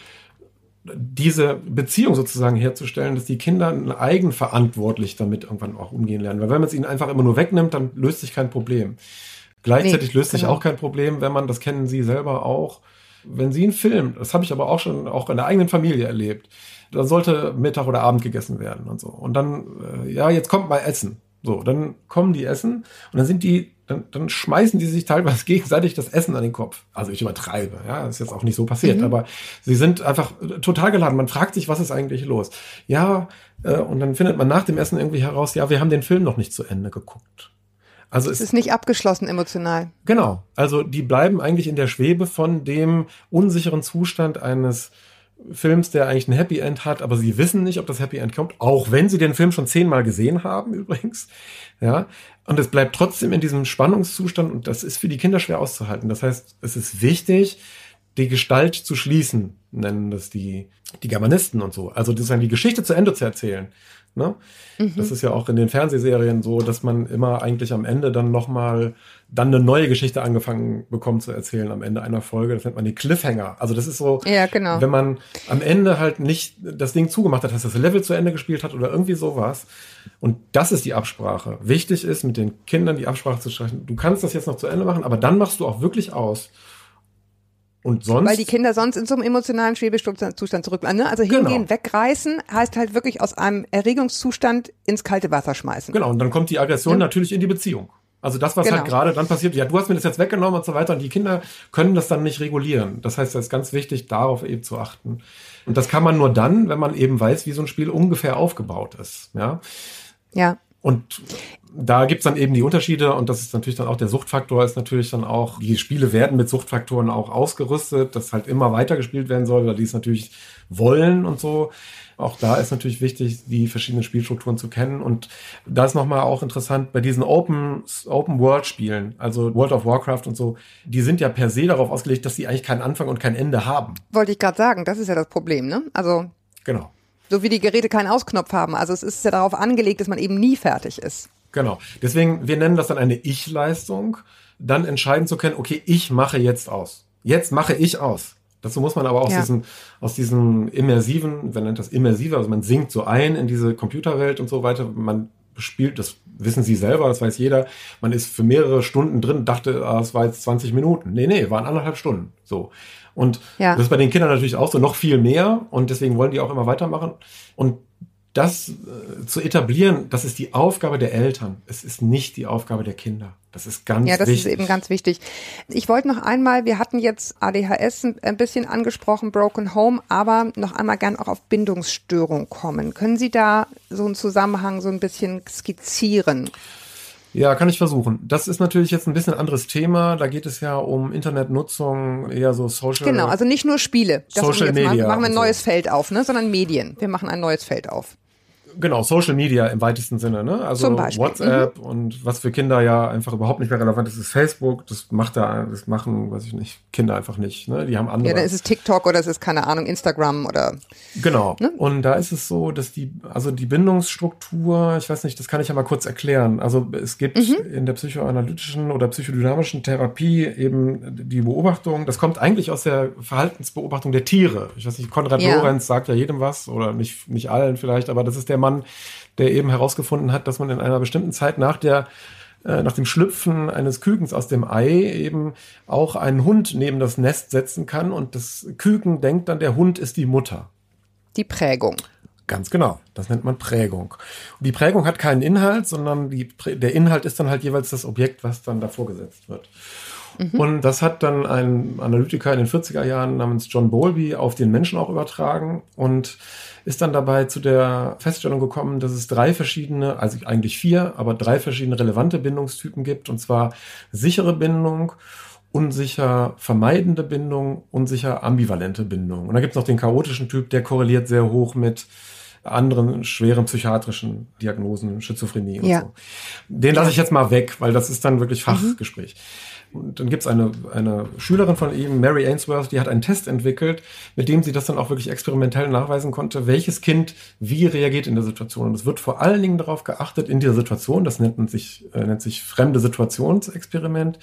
diese Beziehung sozusagen herzustellen, dass die Kinder eigenverantwortlich damit irgendwann auch umgehen lernen. Weil wenn man es ihnen einfach immer nur wegnimmt, dann löst sich kein Problem. Gleichzeitig Nee, löst sich genau. auch kein Problem, wenn man, das kennen Sie selber auch, wenn Sie einen Film, das habe ich aber auch schon auch in der eigenen Familie erlebt, da sollte Mittag oder Abend gegessen werden und so. Und dann, äh, ja, jetzt kommt mal Essen. So, dann kommen die Essen und dann sind die, dann, dann schmeißen die sich teilweise gegenseitig das Essen an den Kopf. Also ich übertreibe, ja, das ist jetzt auch nicht so passiert, aber sie sind einfach äh, total geladen. Man fragt sich, was ist eigentlich los? Ja, äh, und dann findet man nach dem Essen irgendwie heraus, ja, wir haben den Film noch nicht zu Ende geguckt. Also Es es ist nicht abgeschlossen emotional. Genau. Also die bleiben eigentlich in der Schwebe von dem unsicheren Zustand eines Films, der eigentlich ein Happy End hat, aber sie wissen nicht, ob das Happy End kommt, auch wenn sie den Film schon zehnmal gesehen haben übrigens. Ja. Und es bleibt trotzdem in diesem Spannungszustand und das ist für die Kinder schwer auszuhalten. Das heißt, es ist wichtig, die Gestalt zu schließen, nennen das die, die Germanisten und so. Also sozusagen die Geschichte zu Ende zu erzählen. Ne? Das ist ja auch in den Fernsehserien so, dass man immer eigentlich am Ende dann nochmal dann eine neue Geschichte angefangen bekommt zu erzählen am Ende einer Folge. Das nennt man die Cliffhanger. Also das ist so, Ja, genau. wenn man am Ende halt nicht das Ding zugemacht hat, dass das Level zu Ende gespielt hat oder irgendwie sowas. Und das ist die Absprache. Wichtig ist, mit den Kindern die Absprache zu sprechen. Du kannst das jetzt noch zu Ende machen, aber dann machst du auch wirklich aus. Und sonst. Weil die Kinder sonst in so einem emotionalen Schwebezustand zurückbleiben. Ne? Also hingehen, Genau. wegreißen, heißt halt wirklich aus einem Erregungszustand ins kalte Wasser schmeißen. Genau, und dann kommt die Aggression Ja. natürlich in die Beziehung. Also das, was Genau. halt gerade dann passiert, ja, du hast mir das jetzt weggenommen und so weiter, und die Kinder können das dann nicht regulieren. Das heißt, es ist ganz wichtig, darauf eben zu achten. Und das kann man nur dann, wenn man eben weiß, wie so ein Spiel ungefähr aufgebaut ist. Ja. Ja. Und da gibt's dann eben die Unterschiede und das ist natürlich dann auch der Suchtfaktor, ist natürlich dann auch, die Spiele werden mit Suchtfaktoren auch ausgerüstet, dass halt immer weiter gespielt werden soll, weil die es natürlich wollen und so. Auch da ist natürlich wichtig, die verschiedenen Spielstrukturen zu kennen. Und da ist nochmal auch interessant, bei diesen Open, Open World Spielen, also World of Warcraft und so, die sind ja per se darauf ausgelegt, dass sie eigentlich keinen Anfang und kein Ende haben. Wollte ich gerade sagen, das ist ja das Problem. Ne? Also Genau. So wie die Geräte keinen Ausknopf haben. Also es ist ja darauf angelegt, dass man eben nie fertig ist. Genau. Deswegen, wir nennen das dann eine Ich-Leistung, dann entscheiden zu können, okay, ich mache jetzt aus. Jetzt mache ich aus. Dazu muss man aber aus Ja. diesem, aus diesem immersiven, man nennt das immersive, also man sinkt so ein in diese Computerwelt und so weiter. Man spielt, das wissen Sie selber, das weiß jeder. Man ist für mehrere Stunden drin, dachte, ah, es war jetzt 20 Minuten. Nee, nee, waren anderthalb Stunden. So. Und Ja. das ist bei den Kindern natürlich auch so noch viel mehr und deswegen wollen die auch immer weitermachen. Und das äh, zu etablieren, das ist die Aufgabe der Eltern. Es ist nicht die Aufgabe der Kinder. Das ist ganz Ja, das wichtig. ist eben ganz wichtig. Ich wollte noch einmal, wir hatten jetzt ADHS ein- ein bisschen angesprochen, Broken Home, aber noch einmal gern auch auf Bindungsstörung kommen. Können Sie da so einen Zusammenhang so ein bisschen skizzieren? Ja, kann ich versuchen. Das ist natürlich jetzt ein bisschen anderes Thema. Da geht es ja um Internetnutzung, eher so Social. Genau, also nicht nur Spiele. Das Social jetzt machen, Media machen wir ein und so. neues Feld auf, ne? sondern Medien. Wir machen ein neues Feld auf. Genau, Social Media im weitesten Sinne, ne? Also Beispiel. Mhm. WhatsApp und was für Kinder ja einfach überhaupt nicht mehr relevant ist, ist Facebook. Das macht da, das machen, weiß ich nicht, Kinder einfach nicht, ne? Die haben andere. Ja, dann ist es TikTok oder es ist, keine Ahnung, Instagram oder Genau. Ne? Und da ist es so, dass die, also die Bindungsstruktur, ich weiß nicht, das kann ich ja mal kurz erklären. Also es gibt Mhm. in der psychoanalytischen oder psychodynamischen Therapie eben die Beobachtung, das kommt eigentlich aus der Verhaltensbeobachtung der Tiere. Ich weiß nicht, Konrad Ja. Lorenz sagt ja jedem was oder nicht, nicht allen vielleicht, aber das ist der Mann, der eben herausgefunden hat, dass man in einer bestimmten Zeit nach der äh, nach dem Schlüpfen eines Kükens aus dem Ei eben auch einen Hund neben das Nest setzen kann und das Küken denkt dann, der Hund ist die Mutter. die Prägung. Ganz genau. Das nennt man Prägung. Und die Prägung hat keinen Inhalt, sondern die, der Inhalt ist dann halt jeweils das Objekt, was dann davor gesetzt wird. Und das hat dann ein Analytiker in den 40er Jahren namens John Bowlby auf den Menschen auch übertragen und ist dann dabei zu der Feststellung gekommen, dass es drei verschiedene, also eigentlich vier, aber drei verschiedene relevante Bindungstypen gibt. Und zwar sichere Bindung, unsicher vermeidende Bindung, unsicher ambivalente Bindung. Und da gibt es noch den chaotischen Typ, der korreliert sehr hoch mit anderen schweren psychiatrischen Diagnosen, Schizophrenie und Ja. so. Den lasse ich jetzt mal weg, weil das ist dann wirklich Fachgespräch. Und dann gibt's eine, eine Schülerin von ihm, Mary Ainsworth, die hat einen Test entwickelt, mit dem sie das dann auch wirklich experimentell nachweisen konnte, welches Kind wie reagiert in der Situation. Und es wird vor allen Dingen darauf geachtet, in dieser Situation, das nennt, man sich, äh, nennt sich fremde Situationsexperiment,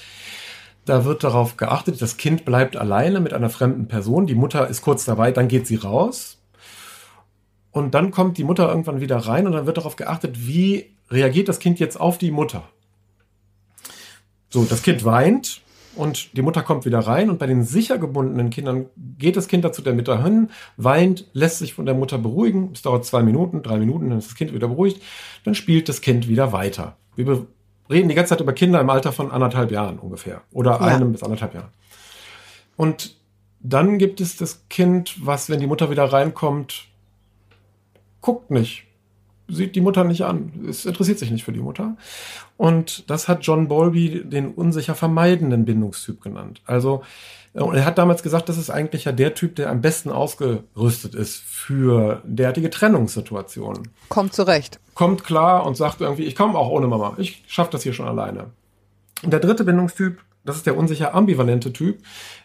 da wird darauf geachtet, das Kind bleibt alleine mit einer fremden Person, die Mutter ist kurz dabei, dann geht sie raus. Und dann kommt die Mutter irgendwann wieder rein und dann wird darauf geachtet, wie reagiert das Kind jetzt auf die Mutter. So, das Kind weint und die Mutter kommt wieder rein und bei den sicher gebundenen Kindern geht das Kind dazu der Mutter hin, weint, lässt sich von der Mutter beruhigen. Es dauert zwei Minuten, drei Minuten, dann ist das Kind wieder beruhigt. Dann spielt das Kind wieder weiter. Wir reden die ganze Zeit über Kinder im Alter von anderthalb Jahren ungefähr oder ja. einem bis anderthalb Jahren. Und dann gibt es das Kind, was, wenn die Mutter wieder reinkommt, guckt nicht, sieht die Mutter nicht an. Es interessiert sich nicht für die Mutter. Und das hat John Bowlby den unsicher vermeidenden Bindungstyp genannt. Also, äh, und er hat damals gesagt, das ist eigentlich ja der Typ, der am besten ausgerüstet ist für derartige Trennungssituationen. Kommt zurecht. Kommt klar und sagt irgendwie, ich komme auch ohne Mama. Ich schaffe das hier schon alleine. Und der dritte Bindungstyp, das ist der unsicher ambivalente Typ,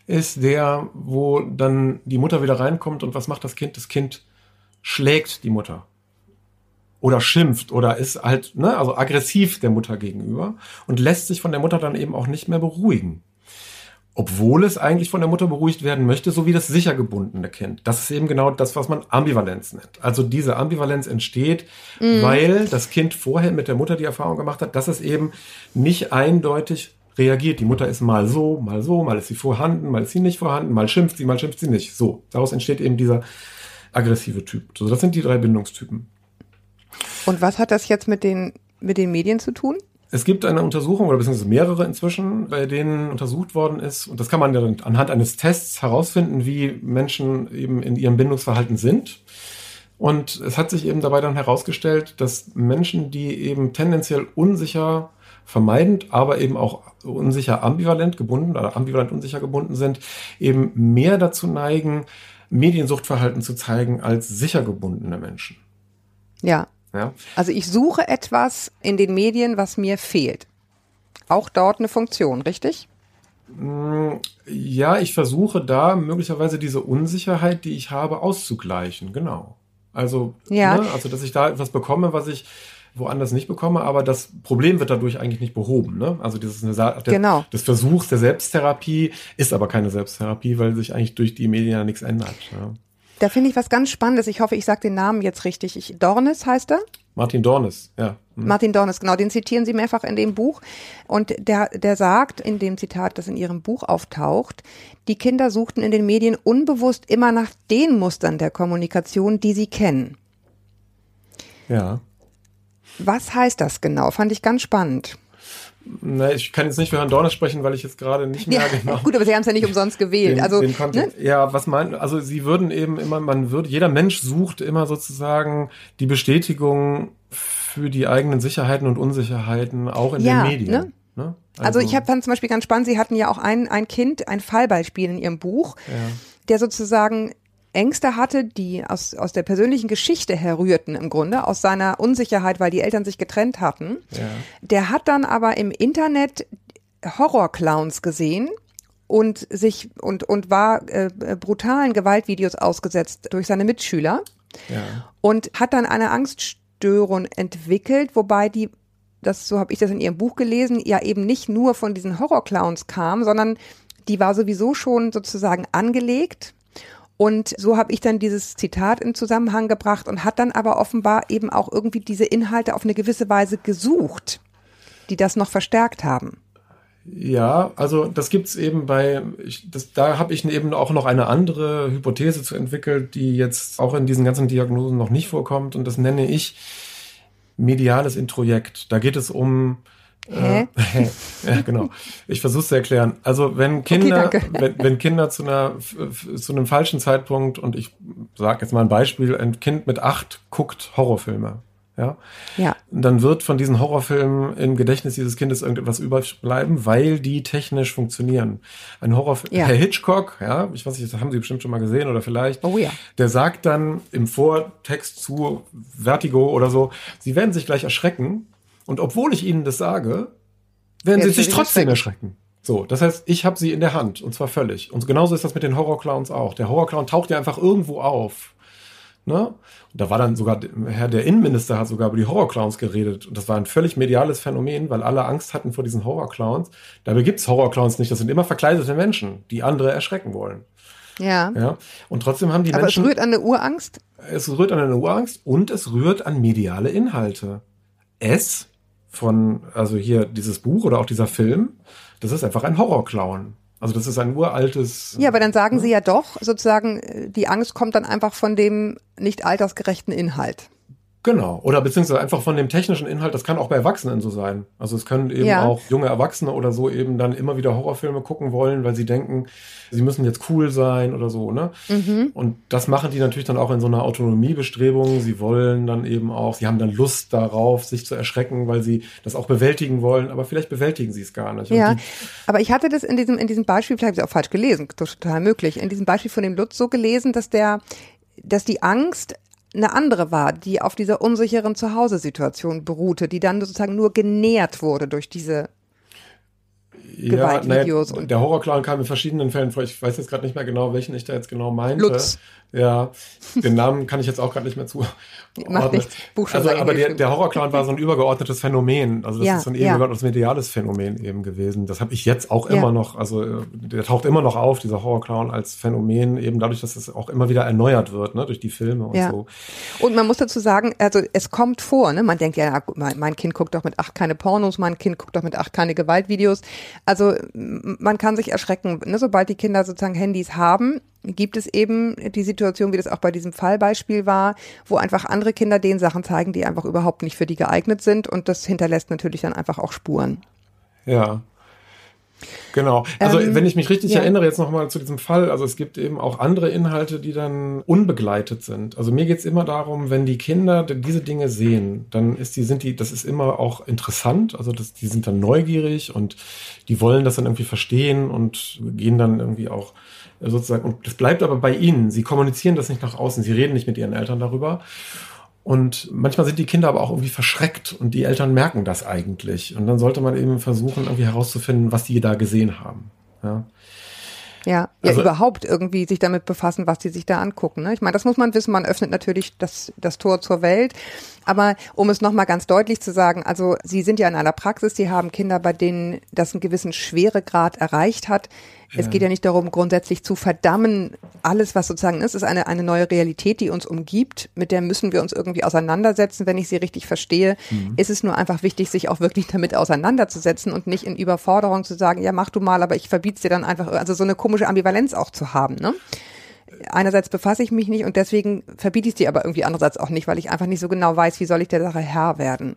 ist der, wo dann die Mutter wieder reinkommt und was macht das Kind? Das Kind schlägt die Mutter oder schimpft oder ist halt, ne, also aggressiv der Mutter gegenüber und lässt sich von der Mutter dann eben auch nicht mehr beruhigen. Obwohl es eigentlich von der Mutter beruhigt werden möchte, so wie das sicher gebundene Kind. Das ist eben genau das, was man Ambivalenz nennt. Also diese Ambivalenz entsteht, mhm. weil das Kind vorher mit der Mutter die Erfahrung gemacht hat, dass es eben nicht eindeutig reagiert. Die Mutter ist mal so, mal so, mal ist sie vorhanden, mal ist sie nicht vorhanden, mal schimpft sie, mal schimpft sie nicht. So, daraus entsteht eben dieser aggressive Typ. So, das sind die drei Bindungstypen. Und was hat das jetzt mit den, mit den Medien zu tun? Es gibt eine Untersuchung oder beziehungsweise mehrere inzwischen, bei denen untersucht worden ist, und das kann man ja anhand eines Tests herausfinden, wie Menschen eben in ihrem Bindungsverhalten sind. Und es hat sich eben dabei dann herausgestellt, dass Menschen, die eben tendenziell unsicher vermeidend, aber eben auch unsicher ambivalent gebunden oder ambivalent unsicher gebunden sind, eben mehr dazu neigen, Mediensuchtverhalten zu zeigen als sicher gebundene Menschen. Ja, ja. Also ich suche etwas in den Medien, was mir fehlt. Auch dort eine Funktion, richtig? Mm, ja, ich versuche da möglicherweise diese Unsicherheit, die ich habe, auszugleichen. Genau. Also, ja. ne, also dass ich da etwas bekomme, was ich woanders nicht bekomme, aber das Problem wird dadurch eigentlich nicht behoben. Ne? Also dieses der, genau. des Versuchs der Selbsttherapie ist aber keine Selbsttherapie, weil sich eigentlich durch die Medien ja nichts ändert. Ja. Da finde ich was ganz Spannendes. Ich hoffe, ich sage den Namen jetzt richtig. Ich, Dornes heißt er? Martin Dornes, ja. Mhm. Martin Dornes, genau, den zitieren Sie mehrfach in dem Buch. Und der, der sagt in dem Zitat, das in Ihrem Buch auftaucht, die Kinder suchten in den Medien unbewusst immer nach den Mustern der Kommunikation, die sie kennen. Ja. Was heißt das genau? Fand ich ganz spannend. Na, ich kann jetzt nicht für Herrn Dornes sprechen, weil ich jetzt gerade nicht mehr ja, genau. Gut, aber Sie haben es ja nicht umsonst gewählt. Den, also, den ne? Ja, was meinen, also Sie würden eben immer, man würde, jeder Mensch sucht immer sozusagen die Bestätigung für die eigenen Sicherheiten und Unsicherheiten auch in ja, den Medien. Ne? Ne? Also, also, ich habe dann zum Beispiel ganz spannend, Sie hatten ja auch ein, ein Kind, ein Fallbeispiel in Ihrem Buch, ja. der sozusagen Ängste hatte, die aus, aus der persönlichen Geschichte herrührten im Grunde, aus seiner Unsicherheit, weil die Eltern sich getrennt hatten. Ja. Der hat dann aber im Internet Horrorclowns gesehen und sich und und war äh, brutalen Gewaltvideos ausgesetzt durch seine Mitschüler ja. und hat dann eine Angststörung entwickelt, wobei die das so habe ich das in ihrem Buch gelesen, ja eben nicht nur von diesen Horrorclowns kam, sondern die war sowieso schon sozusagen angelegt und so habe ich dann dieses Zitat in Zusammenhang gebracht und hat dann aber offenbar eben auch irgendwie diese Inhalte auf eine gewisse Weise gesucht, die das noch verstärkt haben. Ja, also das gibt's eben bei, ich, das, da habe ich eben auch noch eine andere Hypothese zu entwickelt, die jetzt auch in diesen ganzen Diagnosen noch nicht vorkommt und das nenne ich mediales Introjekt. Da geht es um Hä? Äh, ja, genau. Ich versuche es zu erklären. Also wenn Kinder, okay, wenn, wenn, Kinder zu einer zu einem falschen Zeitpunkt und ich sage jetzt mal ein Beispiel, ein Kind mit acht guckt Horrorfilme, ja, ja. dann wird von diesen Horrorfilmen im Gedächtnis dieses Kindes irgendetwas überbleiben, weil die technisch funktionieren. Ein Horrorfilm, ja. Herr Hitchcock, ja, ich weiß nicht, das haben Sie bestimmt schon mal gesehen oder vielleicht, oh, ja. der sagt dann im Vortext zu Vertigo oder so, Sie werden sich gleich erschrecken und obwohl ich ihnen das sage, werden sie sich trotzdem erschrecken. So, das heißt, ich habe sie in der Hand und zwar völlig. Und genauso ist das mit den Horrorclowns auch. Der Horrorclown taucht ja einfach irgendwo auf. Ne? Und da war dann sogar, Herr der Innenminister hat sogar über die Horrorclowns geredet. Und das war ein völlig mediales Phänomen, weil alle Angst hatten vor diesen Horrorclowns. Dabei gibt's Horrorclowns nicht. Das sind immer verkleidete Menschen, die andere erschrecken wollen. Ja. Ja. Und trotzdem haben die Aber Menschen. es rührt an eine Urangst. Es rührt an eine Urangst und es rührt an mediale Inhalte. Es von, also hier dieses Buch oder auch dieser Film, das ist einfach ein Horrorclown. Also das ist ein uraltes. Ja, aber dann sagen Sie ja doch, sozusagen, äh, die Angst kommt dann einfach von dem nicht altersgerechten Inhalt. Genau. Oder beziehungsweise einfach von dem technischen Inhalt, das kann auch bei Erwachsenen so sein. Also es können eben Ja. auch junge Erwachsene oder so eben dann immer wieder Horrorfilme gucken wollen, weil sie denken, sie müssen jetzt cool sein oder so, ne? Mhm. Und das machen die natürlich dann auch in so einer Autonomiebestrebung. Sie wollen dann eben auch, sie haben dann Lust darauf, sich zu erschrecken, weil sie das auch bewältigen wollen, aber vielleicht bewältigen sie es gar nicht. Ja, aber ich hatte das in diesem, in diesem Beispiel, vielleicht habe ich es auch falsch gelesen, total möglich, in diesem Beispiel von dem Lutz so gelesen, dass der, dass die Angst eine andere war, die auf dieser unsicheren Zuhause-Situation beruhte, die dann sozusagen nur genährt wurde durch diese, Gewaltvideos naja, und- der Horrorclown kam in verschiedenen Fällen vor. Ich weiß jetzt gerade nicht mehr genau, welchen ich da jetzt genau meinte. Lutz. Ja, den Namen kann ich jetzt auch gerade nicht mehr zu. Macht nichts, Buch schon Also, aber der, der Horrorclown war so ein übergeordnetes Phänomen. Also das Ja, ist so ein ja. übergeordnetes mediales Phänomen eben gewesen. Das habe ich jetzt auch Ja. immer noch. Also äh, der taucht immer noch auf, dieser Horrorclown als Phänomen, eben dadurch, dass es auch immer wieder erneuert wird, ne, durch die Filme und Ja. so. Und man muss dazu sagen, also es kommt vor, ne? Man denkt ja, mein, Kind guckt doch mit acht keine Pornos, mein Kind guckt doch mit acht keine Gewaltvideos. Also man kann sich erschrecken, ne? sobald die Kinder sozusagen Handys haben, gibt es eben die Situation, wie das auch bei diesem Fallbeispiel war, wo einfach andere Kinder den Sachen zeigen, die einfach überhaupt nicht für die geeignet sind und das hinterlässt natürlich dann einfach auch Spuren. Ja. Genau. Also Ähm, wenn ich mich richtig ja. erinnere jetzt nochmal zu diesem Fall, also es gibt eben auch andere Inhalte, die dann unbegleitet sind. Also mir geht's immer darum, wenn die Kinder diese Dinge sehen, dann ist die, sind die, das ist immer auch interessant, also das, die sind dann neugierig und die wollen das dann irgendwie verstehen und gehen dann irgendwie auch sozusagen, und das bleibt aber bei ihnen. Sie kommunizieren das nicht nach außen, sie reden nicht mit ihren Eltern darüber. Und manchmal sind die Kinder aber auch irgendwie verschreckt und die Eltern merken das eigentlich. Und dann sollte man eben versuchen, irgendwie herauszufinden, was die da gesehen haben. Ja. Ja, ja Also- überhaupt irgendwie sich damit befassen, was die sich da angucken. Ne? Ich meine, das muss man wissen, man öffnet natürlich das, das Tor zur Welt. Aber um es nochmal ganz deutlich zu sagen, also Sie sind ja in einer Praxis, Sie haben Kinder, bei denen das einen gewissen Schweregrad erreicht hat. Es geht ja nicht darum, grundsätzlich zu verdammen, alles, was sozusagen ist, ist eine, eine neue Realität, die uns umgibt, mit der müssen wir uns irgendwie auseinandersetzen, wenn ich sie richtig verstehe. Ist es nur einfach wichtig, sich auch wirklich damit auseinanderzusetzen und nicht in Überforderung zu sagen, ja, mach du mal, aber ich verbiet's dir dann einfach, also so eine komische Ambivalenz auch zu haben, ne? Einerseits befasse ich mich nicht und deswegen verbiete ich es dir aber irgendwie andererseits auch nicht, weil ich einfach nicht so genau weiß, wie soll ich der Sache Herr werden.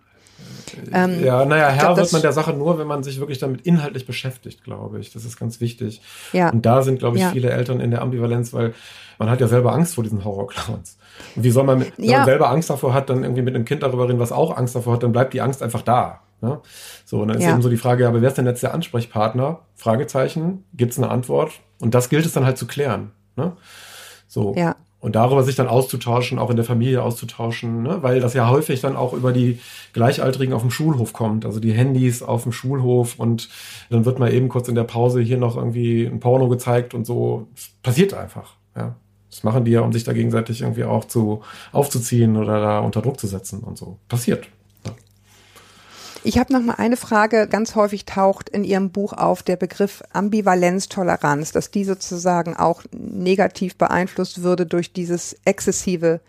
Ähm, Ja, naja, Herr glaub, wird man der Sache nur, wenn man sich wirklich damit inhaltlich beschäftigt, glaube ich. Das ist ganz wichtig. Ja. Und da sind, glaube ich, Ja. viele Eltern in der Ambivalenz, weil man hat ja selber Angst vor diesen Horrorclowns. Und wie soll man, wenn Ja. man selber Angst davor hat, dann irgendwie mit einem Kind darüber reden, was auch Angst davor hat, dann bleibt die Angst einfach da. Ne? So, und dann ist eben so die Frage, ja, aber wer ist denn jetzt der Ansprechpartner? Fragezeichen, gibt es eine Antwort? Und das gilt es dann halt zu klären. Ne? So. Ja. Und darüber sich dann auszutauschen, auch in der Familie auszutauschen, ne? weil das ja häufig dann auch über die Gleichaltrigen auf dem Schulhof kommt, also die Handys auf dem Schulhof und dann wird mal eben kurz in der Pause hier noch irgendwie ein Porno gezeigt und so. Das passiert einfach, ja. Das machen die ja, um sich da gegenseitig irgendwie auch zu aufzuziehen oder da unter Druck zu setzen und so. Passiert. Ich habe noch mal eine Frage. Ganz häufig taucht in Ihrem Buch auf der Begriff Ambivalenztoleranz, dass die sozusagen auch negativ beeinflusst würde durch dieses exzessive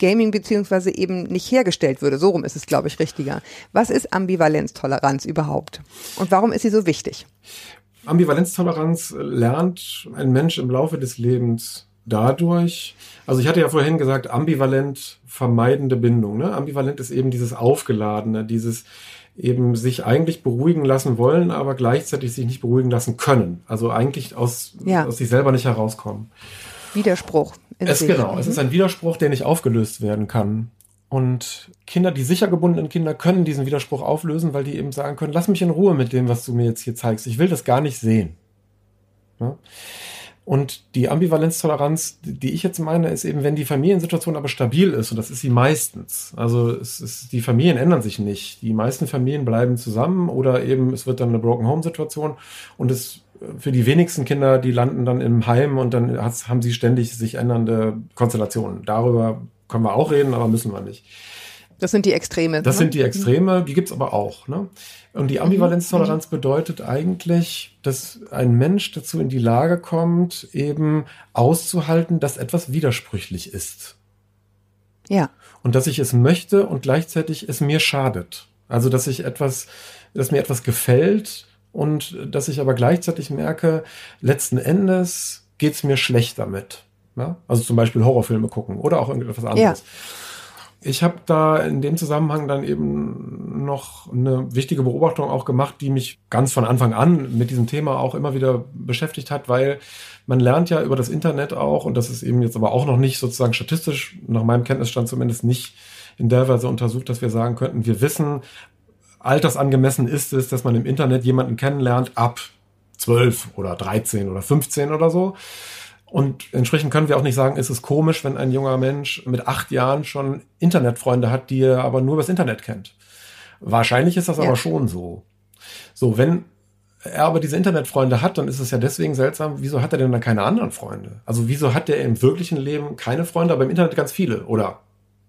Gaming beziehungsweise eben nicht hergestellt würde. So rum ist es, glaube ich, richtiger. Was ist Ambivalenztoleranz überhaupt? Und warum ist sie so wichtig? Ambivalenztoleranz lernt ein Mensch im Laufe des Lebens dadurch, also ich hatte ja vorhin gesagt, ambivalent vermeidende Bindung. Ne? Ambivalent ist eben dieses Aufgeladene, dieses eben sich eigentlich beruhigen lassen wollen, aber gleichzeitig sich nicht beruhigen lassen können. Also eigentlich aus, Ja. aus sich selber nicht herauskommen. Widerspruch. Es sich. genau, es ist ein Widerspruch, der nicht aufgelöst werden kann. Und Kinder, die sicher gebundenen Kinder können diesen Widerspruch auflösen, weil die eben sagen können, lass mich in Ruhe mit dem, was du mir jetzt hier zeigst. Ich will das gar nicht sehen. Ja? Und die Ambivalenztoleranz, die ich jetzt meine, ist eben, wenn die Familiensituation aber stabil ist, und das ist sie meistens. Also es ist, die Familien ändern sich nicht. Die meisten Familien bleiben zusammen oder eben es wird dann eine Broken Home Situation und es für die wenigsten Kinder, die landen dann im Heim und dann haben sie ständig sich ändernde Konstellationen. Darüber können wir auch reden, aber müssen wir nicht. Das sind die Extreme. Das ne? sind die Extreme, die gibt's aber auch. Ne? Und die Ambivalenztoleranz bedeutet eigentlich, dass ein Mensch dazu in die Lage kommt, eben auszuhalten, dass etwas widersprüchlich ist. Ja. Und dass ich es möchte und gleichzeitig es mir schadet. Also, dass ich etwas, dass mir etwas gefällt und dass ich aber gleichzeitig merke, letzten Endes geht's mir schlecht damit. Ja? Also zum Beispiel Horrorfilme gucken oder auch irgendetwas anderes. Ich habe da in dem Zusammenhang dann eben noch eine wichtige Beobachtung auch gemacht, die mich ganz von Anfang an mit diesem Thema auch immer wieder beschäftigt hat, weil man lernt ja über das Internet auch, und das ist eben jetzt aber auch noch nicht sozusagen statistisch, nach meinem Kenntnisstand zumindest nicht in der Weise untersucht, dass wir sagen könnten, wir wissen, altersangemessen ist es, dass man im Internet jemanden kennenlernt ab 12 oder 13 oder 15 oder so. Und entsprechend können wir auch nicht sagen, ist es komisch, wenn ein junger Mensch mit acht Jahren schon Internetfreunde hat, die er aber nur übers Internet kennt. Wahrscheinlich ist das Ja. aber schon so. So, wenn er aber diese Internetfreunde hat, dann ist es ja deswegen seltsam, wieso hat er denn dann keine anderen Freunde? Also wieso hat er im wirklichen Leben keine Freunde, aber im Internet ganz viele? Oder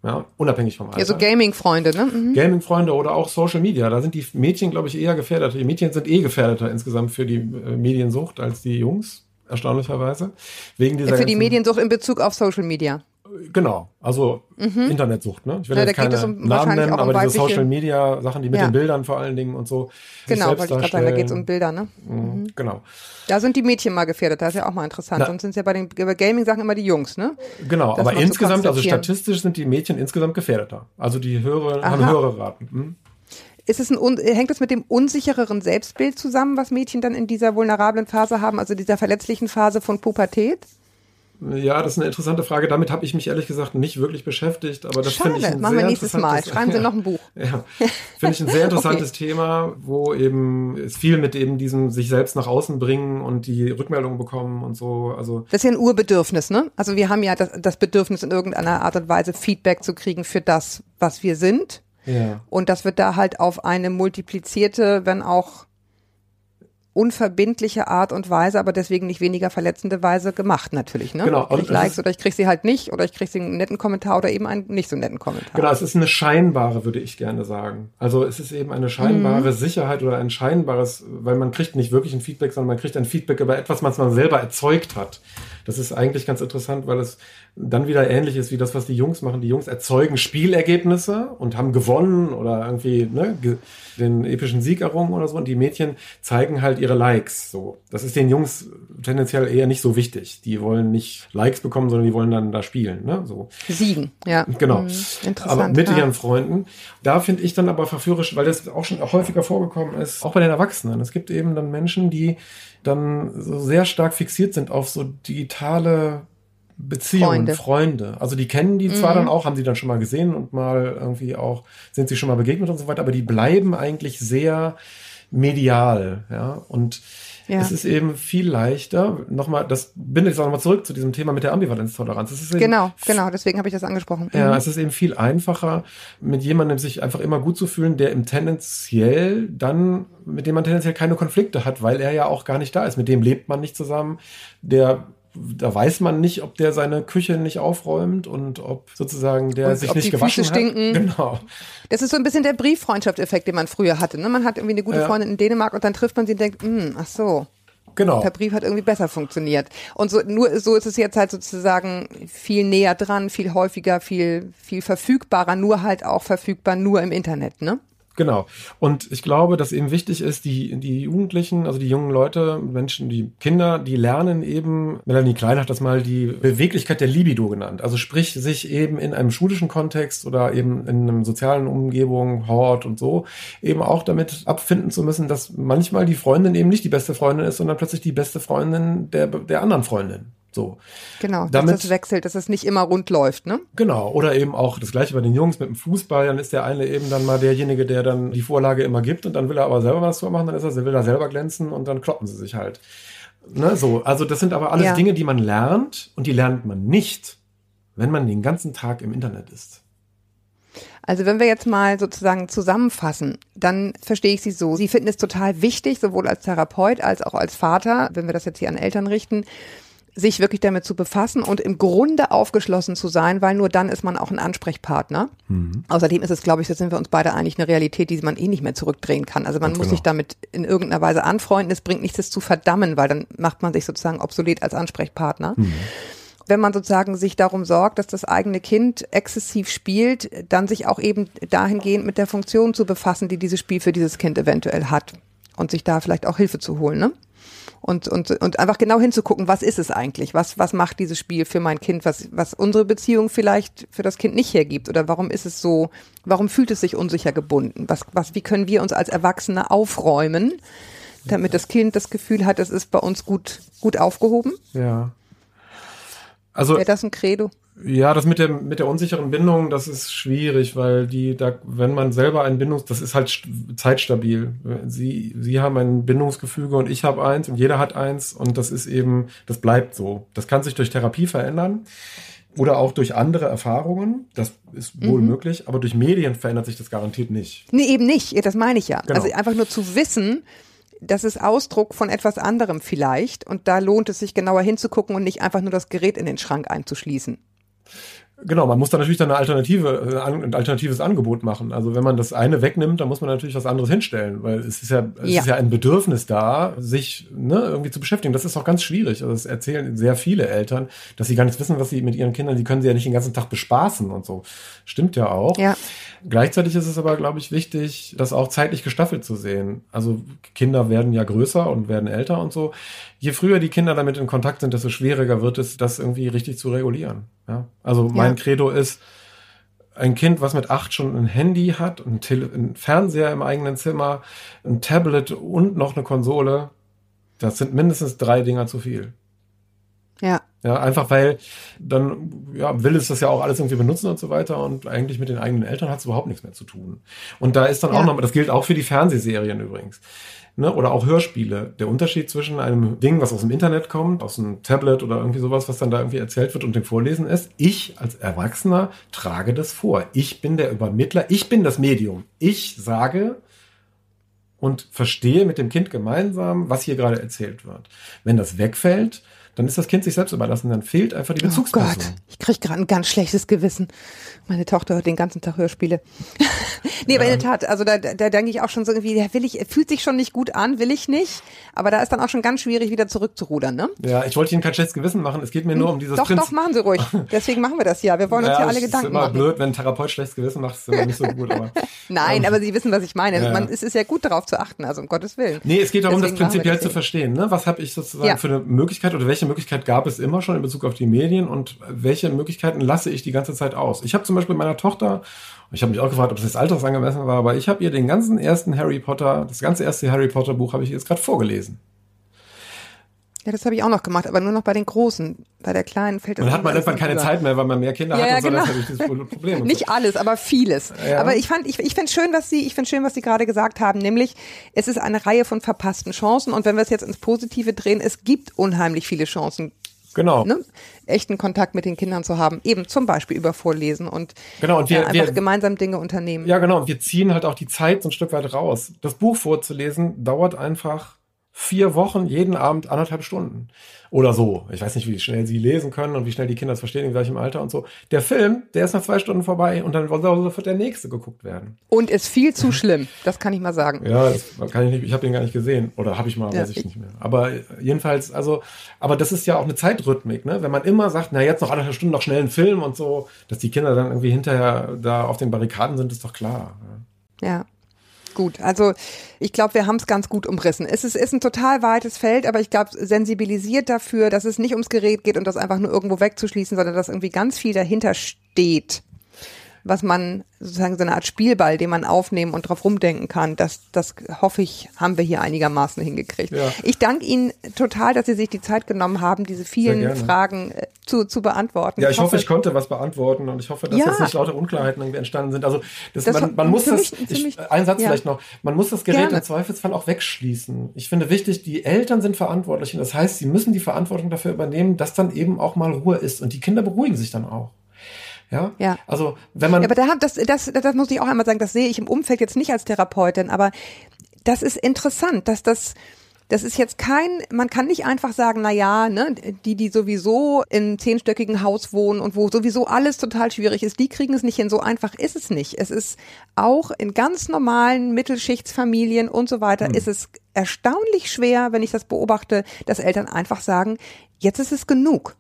ja, unabhängig vom Alter. Ja, so Gaming-Freunde, ne? Mhm. Gaming-Freunde oder auch Social Media. Da sind die Mädchen, glaube ich, eher gefährdet. Die Mädchen sind eh gefährdeter insgesamt für die äh, Mediensucht als die Jungs, erstaunlicherweise. Wegen dieser Für die Mediensucht in Bezug auf Social Media. Genau, also Internetsucht, ne? Ich Mhm. Ja, jetzt keine es um- Namen nennen, um aber diese Social Media Sachen, die mit Ja. den Bildern vor allen Dingen und so. Genau, wollte ich gerade sagen, da geht es um. Bilder, ne? Mhm, Genau. Da sind die Mädchen mal gefährdet, das ist ja auch mal interessant. Na- Sonst sind es ja bei den Gaming-Sachen immer die Jungs, ne? Genau, Das aber insgesamt, also statistisch sind die Mädchen insgesamt gefährdeter. Also die höhere, haben höhere Raten. Mhm. Ist es ein, hängt es mit dem unsichereren Selbstbild zusammen, was Mädchen dann in dieser vulnerablen Phase haben, also dieser verletzlichen Phase von Pubertät? Ja, das ist eine interessante Frage. Damit habe ich mich ehrlich gesagt nicht wirklich beschäftigt, aber das finde ich ein machen wir sehr nächstes Mal. Schreiben Sie Ja. noch ein Buch. Ja, finde ich ein sehr interessantes Thema, wo eben es viel mit eben diesem sich selbst nach außen bringen und die Rückmeldung bekommen und so. Also Das ist ja ein Urbedürfnis, ne? Also wir haben ja das, das Bedürfnis, in irgendeiner Art und Weise Feedback zu kriegen für das, was wir sind. Ja, Und das wird da halt auf eine multiplizierte, wenn auch unverbindliche Art und Weise, aber deswegen nicht weniger verletzende Weise gemacht natürlich. Ne? Genau, Ich krieg Likes oder ich krieg sie halt nicht oder ich krieg sie einen netten Kommentar oder eben einen nicht so netten Kommentar. genau. Es ist eine scheinbare, würde ich gerne sagen. Also es ist eben eine scheinbare Sicherheit oder ein scheinbares, weil man kriegt nicht wirklich ein Feedback, sondern man kriegt ein Feedback über etwas, was man selber erzeugt hat. Das ist eigentlich ganz interessant, weil es dann wieder ähnlich ist wie das, was die Jungs machen. Die Jungs erzeugen Spielergebnisse und haben gewonnen oder irgendwie ne, den epischen Sieg errungen oder so. Und die Mädchen zeigen halt ihre Likes. So, das ist den Jungs tendenziell eher nicht so wichtig. Die wollen nicht Likes bekommen, sondern die wollen dann da spielen. Ne? So. Siegen, ja. Genau. Mhm, interessant. aber mit ja. ihren Freunden. Da finde ich dann aber verführerisch, weil das auch schon häufiger vorgekommen ist, auch bei den Erwachsenen. Es gibt eben dann Menschen, die dann so sehr stark fixiert sind auf so digitale Beziehungen, Freunde. Freunde. Also die kennen die zwar Mhm. dann auch, haben sie dann schon mal gesehen und mal irgendwie auch, sind sie schon mal begegnet und so weiter, aber die bleiben eigentlich sehr medial, ja. Und Ja. es ist eben viel leichter, nochmal, das bindet jetzt auch nochmal zurück zu diesem Thema mit der Ambivalenztoleranz. Es ist eben Genau, genau, deswegen habe ich das angesprochen. ja, Mhm. es ist eben viel einfacher, mit jemandem sich einfach immer gut zu fühlen, der im tendenziell dann, mit dem man tendenziell keine Konflikte hat, weil er ja auch gar nicht da ist. Mit dem lebt man nicht zusammen. Der, da weiß man nicht, ob der seine Küche nicht aufräumt und ob sozusagen der Und sich ob nicht die gewaschen Füße hat. stinken. Genau. Das ist so ein bisschen der Brieffreundschaftseffekt, den man früher hatte. Ne? Man hat irgendwie eine gute Ja. Freundin in Dänemark und dann trifft man sie und denkt, hm, ach so, Genau. per Brief hat irgendwie besser funktioniert. Und so, nur, so ist es jetzt halt sozusagen viel näher dran, viel häufiger, viel, viel verfügbarer, nur halt auch verfügbar nur im Internet, ne? Genau. Und ich glaube, dass eben wichtig ist, die, die Jugendlichen, also die jungen Leute, Menschen, die Kinder, die lernen eben, Melanie Klein hat das mal die Beweglichkeit der Libido genannt. Also sprich, sich eben in einem schulischen Kontext oder eben in einem sozialen Umgebung, Hort und so, eben auch damit abfinden zu müssen, dass manchmal die Freundin eben nicht die beste Freundin ist, sondern plötzlich die beste Freundin der, der anderen Freundin. So. Genau, Damit- dass das wechselt, dass es nicht immer rund läuft, ne? Genau, oder eben auch das gleiche bei den Jungs mit dem Fußball, dann ist der eine eben dann mal derjenige, der dann die Vorlage immer gibt und dann will er aber selber was machen, dann ist er, will er selber glänzen und dann kloppen sie sich halt. Ne, so, also das sind aber alles Ja. Dinge, die man lernt und die lernt man nicht, wenn man den ganzen Tag im Internet ist. Also wenn wir jetzt mal sozusagen zusammenfassen, dann verstehe ich Sie so. Sie finden es total wichtig, sowohl als Therapeut als auch als Vater, wenn wir das jetzt hier an Eltern richten, sich wirklich damit zu befassen und im Grunde aufgeschlossen zu sein, weil nur dann ist man auch ein Ansprechpartner. Außerdem ist es, glaube ich, da sind wir uns beide eigentlich eine Realität, die man eh nicht mehr zurückdrehen kann. Also man Ganz muss genau. sich damit in irgendeiner Weise anfreunden. Es bringt nichts, es zu verdammen, weil dann macht man sich sozusagen obsolet als Ansprechpartner wenn man sozusagen sich darum sorgt, dass das eigene Kind exzessiv spielt, dann sich auch eben dahingehend mit der Funktion zu befassen, die dieses Spiel für dieses Kind eventuell hat und sich da vielleicht auch Hilfe zu holen, ne? Und, und, und einfach genau hinzugucken, was ist es eigentlich? Was, was macht dieses Spiel für mein Kind? Was, was unsere Beziehung vielleicht für das Kind nicht hergibt? Oder warum ist es so, warum fühlt es sich unsicher gebunden? Was, was, wie können wir uns als Erwachsene aufräumen, damit das Kind das Gefühl hat, es ist bei uns gut, gut aufgehoben? Ja. Also Wäre das ein Credo? Ja, das mit der, mit der unsicheren Bindung, das ist schwierig, weil die, da, wenn man selber ein Bindungs, das ist halt st- zeitstabil. Sie, sie haben ein Bindungsgefüge und ich habe eins und jeder hat eins und das ist eben, das bleibt so. Das kann sich durch Therapie verändern oder auch durch andere Erfahrungen. Das ist wohl möglich, aber durch Medien verändert sich das garantiert nicht. Nee, eben nicht. Das meine ich ja. Genau. Also einfach nur zu wissen, das ist Ausdruck von etwas anderem vielleicht. Und da lohnt es sich genauer hinzugucken und nicht einfach nur das Gerät in den Schrank einzuschließen. Genau, man muss dann natürlich dann eine Alternative, äh, ein alternatives Angebot machen. Also wenn man das eine wegnimmt, dann muss man natürlich was anderes hinstellen, weil es ist ja, es Ja. ist ja ein Bedürfnis da, sich ne, irgendwie zu beschäftigen. Das ist auch ganz schwierig. Also das erzählen sehr viele Eltern, dass sie gar nicht wissen, was sie mit ihren Kindern, die können sie ja nicht den ganzen Tag bespaßen und so. Stimmt ja auch. Ja. Gleichzeitig ist es aber, glaube ich, wichtig, das auch zeitlich gestaffelt zu sehen. Also Kinder werden ja größer und werden älter und so. Je früher die Kinder damit in Kontakt sind, desto schwieriger wird es, das irgendwie richtig zu regulieren. Ja? Also mein Ja. Credo ist, ein Kind, was mit acht schon ein Handy hat, ein, Tele ein Fernseher im eigenen Zimmer, ein Tablet und noch eine Konsole, das sind mindestens drei Dinger zu viel. Ja. Ja, einfach weil dann ja, will es das ja auch alles irgendwie benutzen und so weiter und eigentlich mit den eigenen Eltern hat es überhaupt nichts mehr zu tun. Und da ist dann Ja. auch noch, das gilt auch für die Fernsehserien übrigens. Ne, oder auch Hörspiele. Der Unterschied zwischen einem Ding, was aus dem Internet kommt, aus einem Tablet oder irgendwie sowas, was dann da irgendwie erzählt wird und dem Vorlesen ist, ich als Erwachsener trage das vor. Ich bin der Übermittler, ich bin das Medium. Ich sage und verstehe mit dem Kind gemeinsam, was hier gerade erzählt wird. Wenn das wegfällt, dann ist das Kind sich selbst überlassen, dann fehlt einfach die Oh Bezugsperson. Gott, ich krieg gerade ein ganz schlechtes Gewissen. Meine Tochter hört den ganzen Tag Hörspiele. nee, aber in der Tat, also da, da, denke ich auch schon so irgendwie, der will ich, fühlt sich schon nicht gut an, will ich nicht. Aber da ist dann auch schon ganz schwierig, wieder zurückzurudern, ne? Ja, ich wollte Ihnen kein schlechtes Gewissen machen. Es geht mir nur um dieses Doch, Prinzip. doch, machen Sie ruhig. Deswegen machen wir das ja. Wir wollen uns ja, alle Gedanken ist immer machen. blöd, wenn ein Therapeut schlechtes Gewissen macht, ist immer nicht so gut. Aber, Nein, aber Sie wissen, was ich meine. Ja. Man, es ist ja gut darauf zu achten, also um Gottes Willen. Nee, es geht darum, das Deswegen machen wir prinzipiell das zu verstehen. Ne? Was habe ich sozusagen Ja. für eine Möglichkeit oder welche Möglichkeit gab es immer schon in Bezug auf die Medien und welche Möglichkeiten lasse ich die ganze Zeit aus? Ich habe zum Beispiel meiner Tochter, ich habe mich auch gefragt, ob das jetzt altersangemessen war, aber ich habe ihr den ganzen ersten Harry Potter, das ganze erste Harry Potter Buch habe ich jetzt gerade vorgelesen. Ja, das habe ich auch noch gemacht, aber nur noch bei den Großen. Bei der Kleinen fällt das Und dann hat man irgendwann keine über. Zeit mehr, weil man mehr Kinder Ja, hat ja, und so, das genau. ist das Problem. Nicht alles, aber vieles. Ja. Aber ich fand, ich, ich finde schön, was Sie, ich finde schön, was Sie gerade gesagt haben, nämlich es ist eine Reihe von verpassten Chancen und wenn wir es jetzt ins Positive drehen, es gibt unheimlich viele Chancen, so. Genau. ne, echten Kontakt mit den Kindern zu haben, eben zum Beispiel über Vorlesen und, Genau, und wir- ja, einfach wir- gemeinsam Dinge unternehmen. Ja, genau. Und wir ziehen halt auch die Zeit so ein Stück weit raus. Das Buch vorzulesen dauert einfach vier Wochen, jeden Abend anderthalb Stunden. Oder so. Ich weiß nicht, wie schnell sie lesen können und wie schnell die Kinder es verstehen, in gleichem Alter und so. Der Film, der ist nach zwei Stunden vorbei und dann soll sofort der nächste geguckt werden. Und ist viel zu schlimm, das kann ich mal sagen. Ja, das kann ich nicht, ich habe den gar nicht gesehen. Oder habe ich mal, Ja, weiß ich ich- nicht mehr. Aber jedenfalls, also, aber das ist ja auch eine Zeitrhythmik, ne? Wenn man immer sagt, na jetzt noch anderthalb Stunden noch schnell einen Film und so, dass die Kinder dann irgendwie hinterher da auf den Barrikaden sind, ist doch klar. Ja. Ja. Gut, also ich glaube, wir haben es ganz gut umrissen. Es ist, ist ein total weites Feld, aber ich glaube, sensibilisiert dafür, dass es nicht ums Gerät geht und das einfach nur irgendwo wegzuschließen, sondern dass irgendwie ganz viel dahinter steht. Was man sozusagen so eine Art Spielball, den man aufnehmen und drauf rumdenken kann. Das, das hoffe ich, haben wir hier einigermaßen hingekriegt. Ja. Ich danke Ihnen total, dass Sie sich die Zeit genommen haben, diese vielen. Fragen äh, zu, zu beantworten. Ja, ich hoffe, ich konnte was beantworten und ich hoffe, dass Ja. jetzt nicht lauter Unklarheiten irgendwie entstanden sind. Also das, Das man, man muss das, ich, ein Satz ja. vielleicht noch, man muss das Gerät Gerne. im Zweifelsfall auch wegschließen. Ich finde wichtig, die Eltern sind verantwortlich und das heißt, sie müssen die Verantwortung dafür übernehmen, dass dann eben auch mal Ruhe ist und die Kinder beruhigen sich dann auch. Ja, Ja. also wenn man Ja, aber da, das, das, das muss ich auch einmal sagen, das sehe ich im Umfeld jetzt nicht als Therapeutin, aber das ist interessant, dass das, das ist jetzt kein, man kann nicht einfach sagen, na ja, ne, die, die sowieso in zehnstöckigen Haus wohnen und wo sowieso alles total schwierig ist, die kriegen es nicht hin. So einfach ist es nicht. Es ist auch in ganz normalen Mittelschichtsfamilien und so weiter, ist es erstaunlich schwer, wenn ich das beobachte, dass Eltern einfach sagen, jetzt ist es genug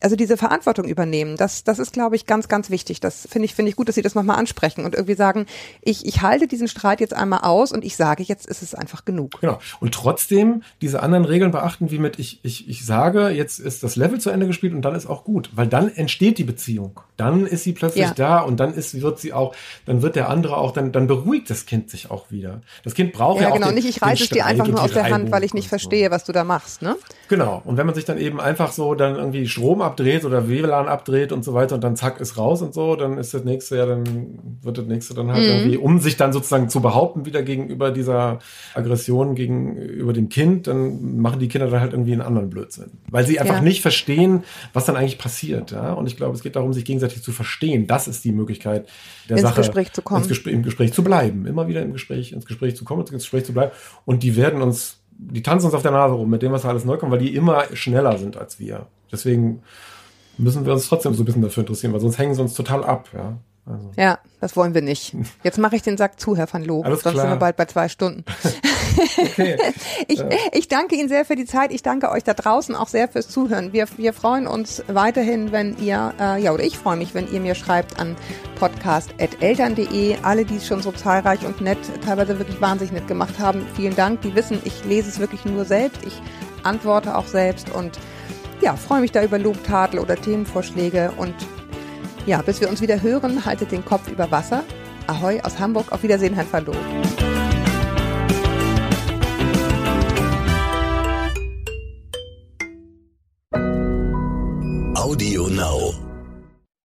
also diese Verantwortung übernehmen, das, das ist, glaube ich, ganz, ganz wichtig. Das finde ich, finde ich gut, dass Sie das nochmal ansprechen und irgendwie sagen, ich, ich halte diesen Streit jetzt einmal aus und ich sage, jetzt ist es einfach genug. Genau. Und trotzdem diese anderen Regeln beachten, wie mit ich, ich, ich sage, jetzt ist das Level zu Ende gespielt und dann ist auch gut. Weil dann entsteht die Beziehung. Dann ist sie plötzlich Ja. da und dann ist, wird sie auch, dann wird der andere auch, dann, dann beruhigt das Kind sich auch wieder. Das Kind braucht ja, Ja, auch genau. nicht, ich reiße es dir einfach nur aus der Hand, weil ich nicht und so. verstehe, was du da machst, ne? Genau. Und wenn man sich dann eben einfach so dann irgendwie Strom abdreht oder WLAN abdreht und so weiter und dann zack ist raus und so, dann ist das nächste ja, dann wird das nächste dann Mhm. halt irgendwie, um sich dann sozusagen zu behaupten wieder gegenüber dieser Aggression gegenüber dem Kind, dann machen die Kinder dann halt irgendwie einen anderen Blödsinn. Weil sie einfach Ja. nicht verstehen, was dann eigentlich passiert. Ja? Und ich glaube, es geht darum, sich gegenseitig zu verstehen. Das ist die Möglichkeit der Ins Sache. Gespräch zu kommen. Gespräch, Im Gespräch zu bleiben. Immer wieder im Gespräch, ins Gespräch zu kommen, ins Gespräch zu bleiben. Und die werden uns, die tanzen uns auf der Nase rum mit dem, was da alles neu kommt, weil die immer schneller sind als wir. Deswegen müssen wir uns trotzdem so ein bisschen dafür interessieren, weil sonst hängen sie uns total ab. Ja, also. Ja, das wollen wir nicht. Jetzt mache ich den Sack zu, Herr van Loo. Alles Sonst klar. sind wir bald bei zwei Stunden. Okay. Ich, ich danke Ihnen sehr für die Zeit. Ich danke euch da draußen auch sehr fürs Zuhören. Wir, wir freuen uns weiterhin, wenn ihr, äh, ja, oder ich freue mich, wenn ihr mir schreibt an podcast.eltern.de. Alle, die es schon so zahlreich und nett, teilweise wirklich wahnsinnig nett gemacht haben, vielen Dank. Die wissen, ich lese es wirklich nur selbst. Ich antworte auch selbst und ja, freue mich da über Lob, Tadel oder Themenvorschläge und ja, bis wir uns wieder hören, haltet den Kopf über Wasser. Ahoi aus Hamburg, auf Wiedersehen, Herrn Verloh. Audio Now.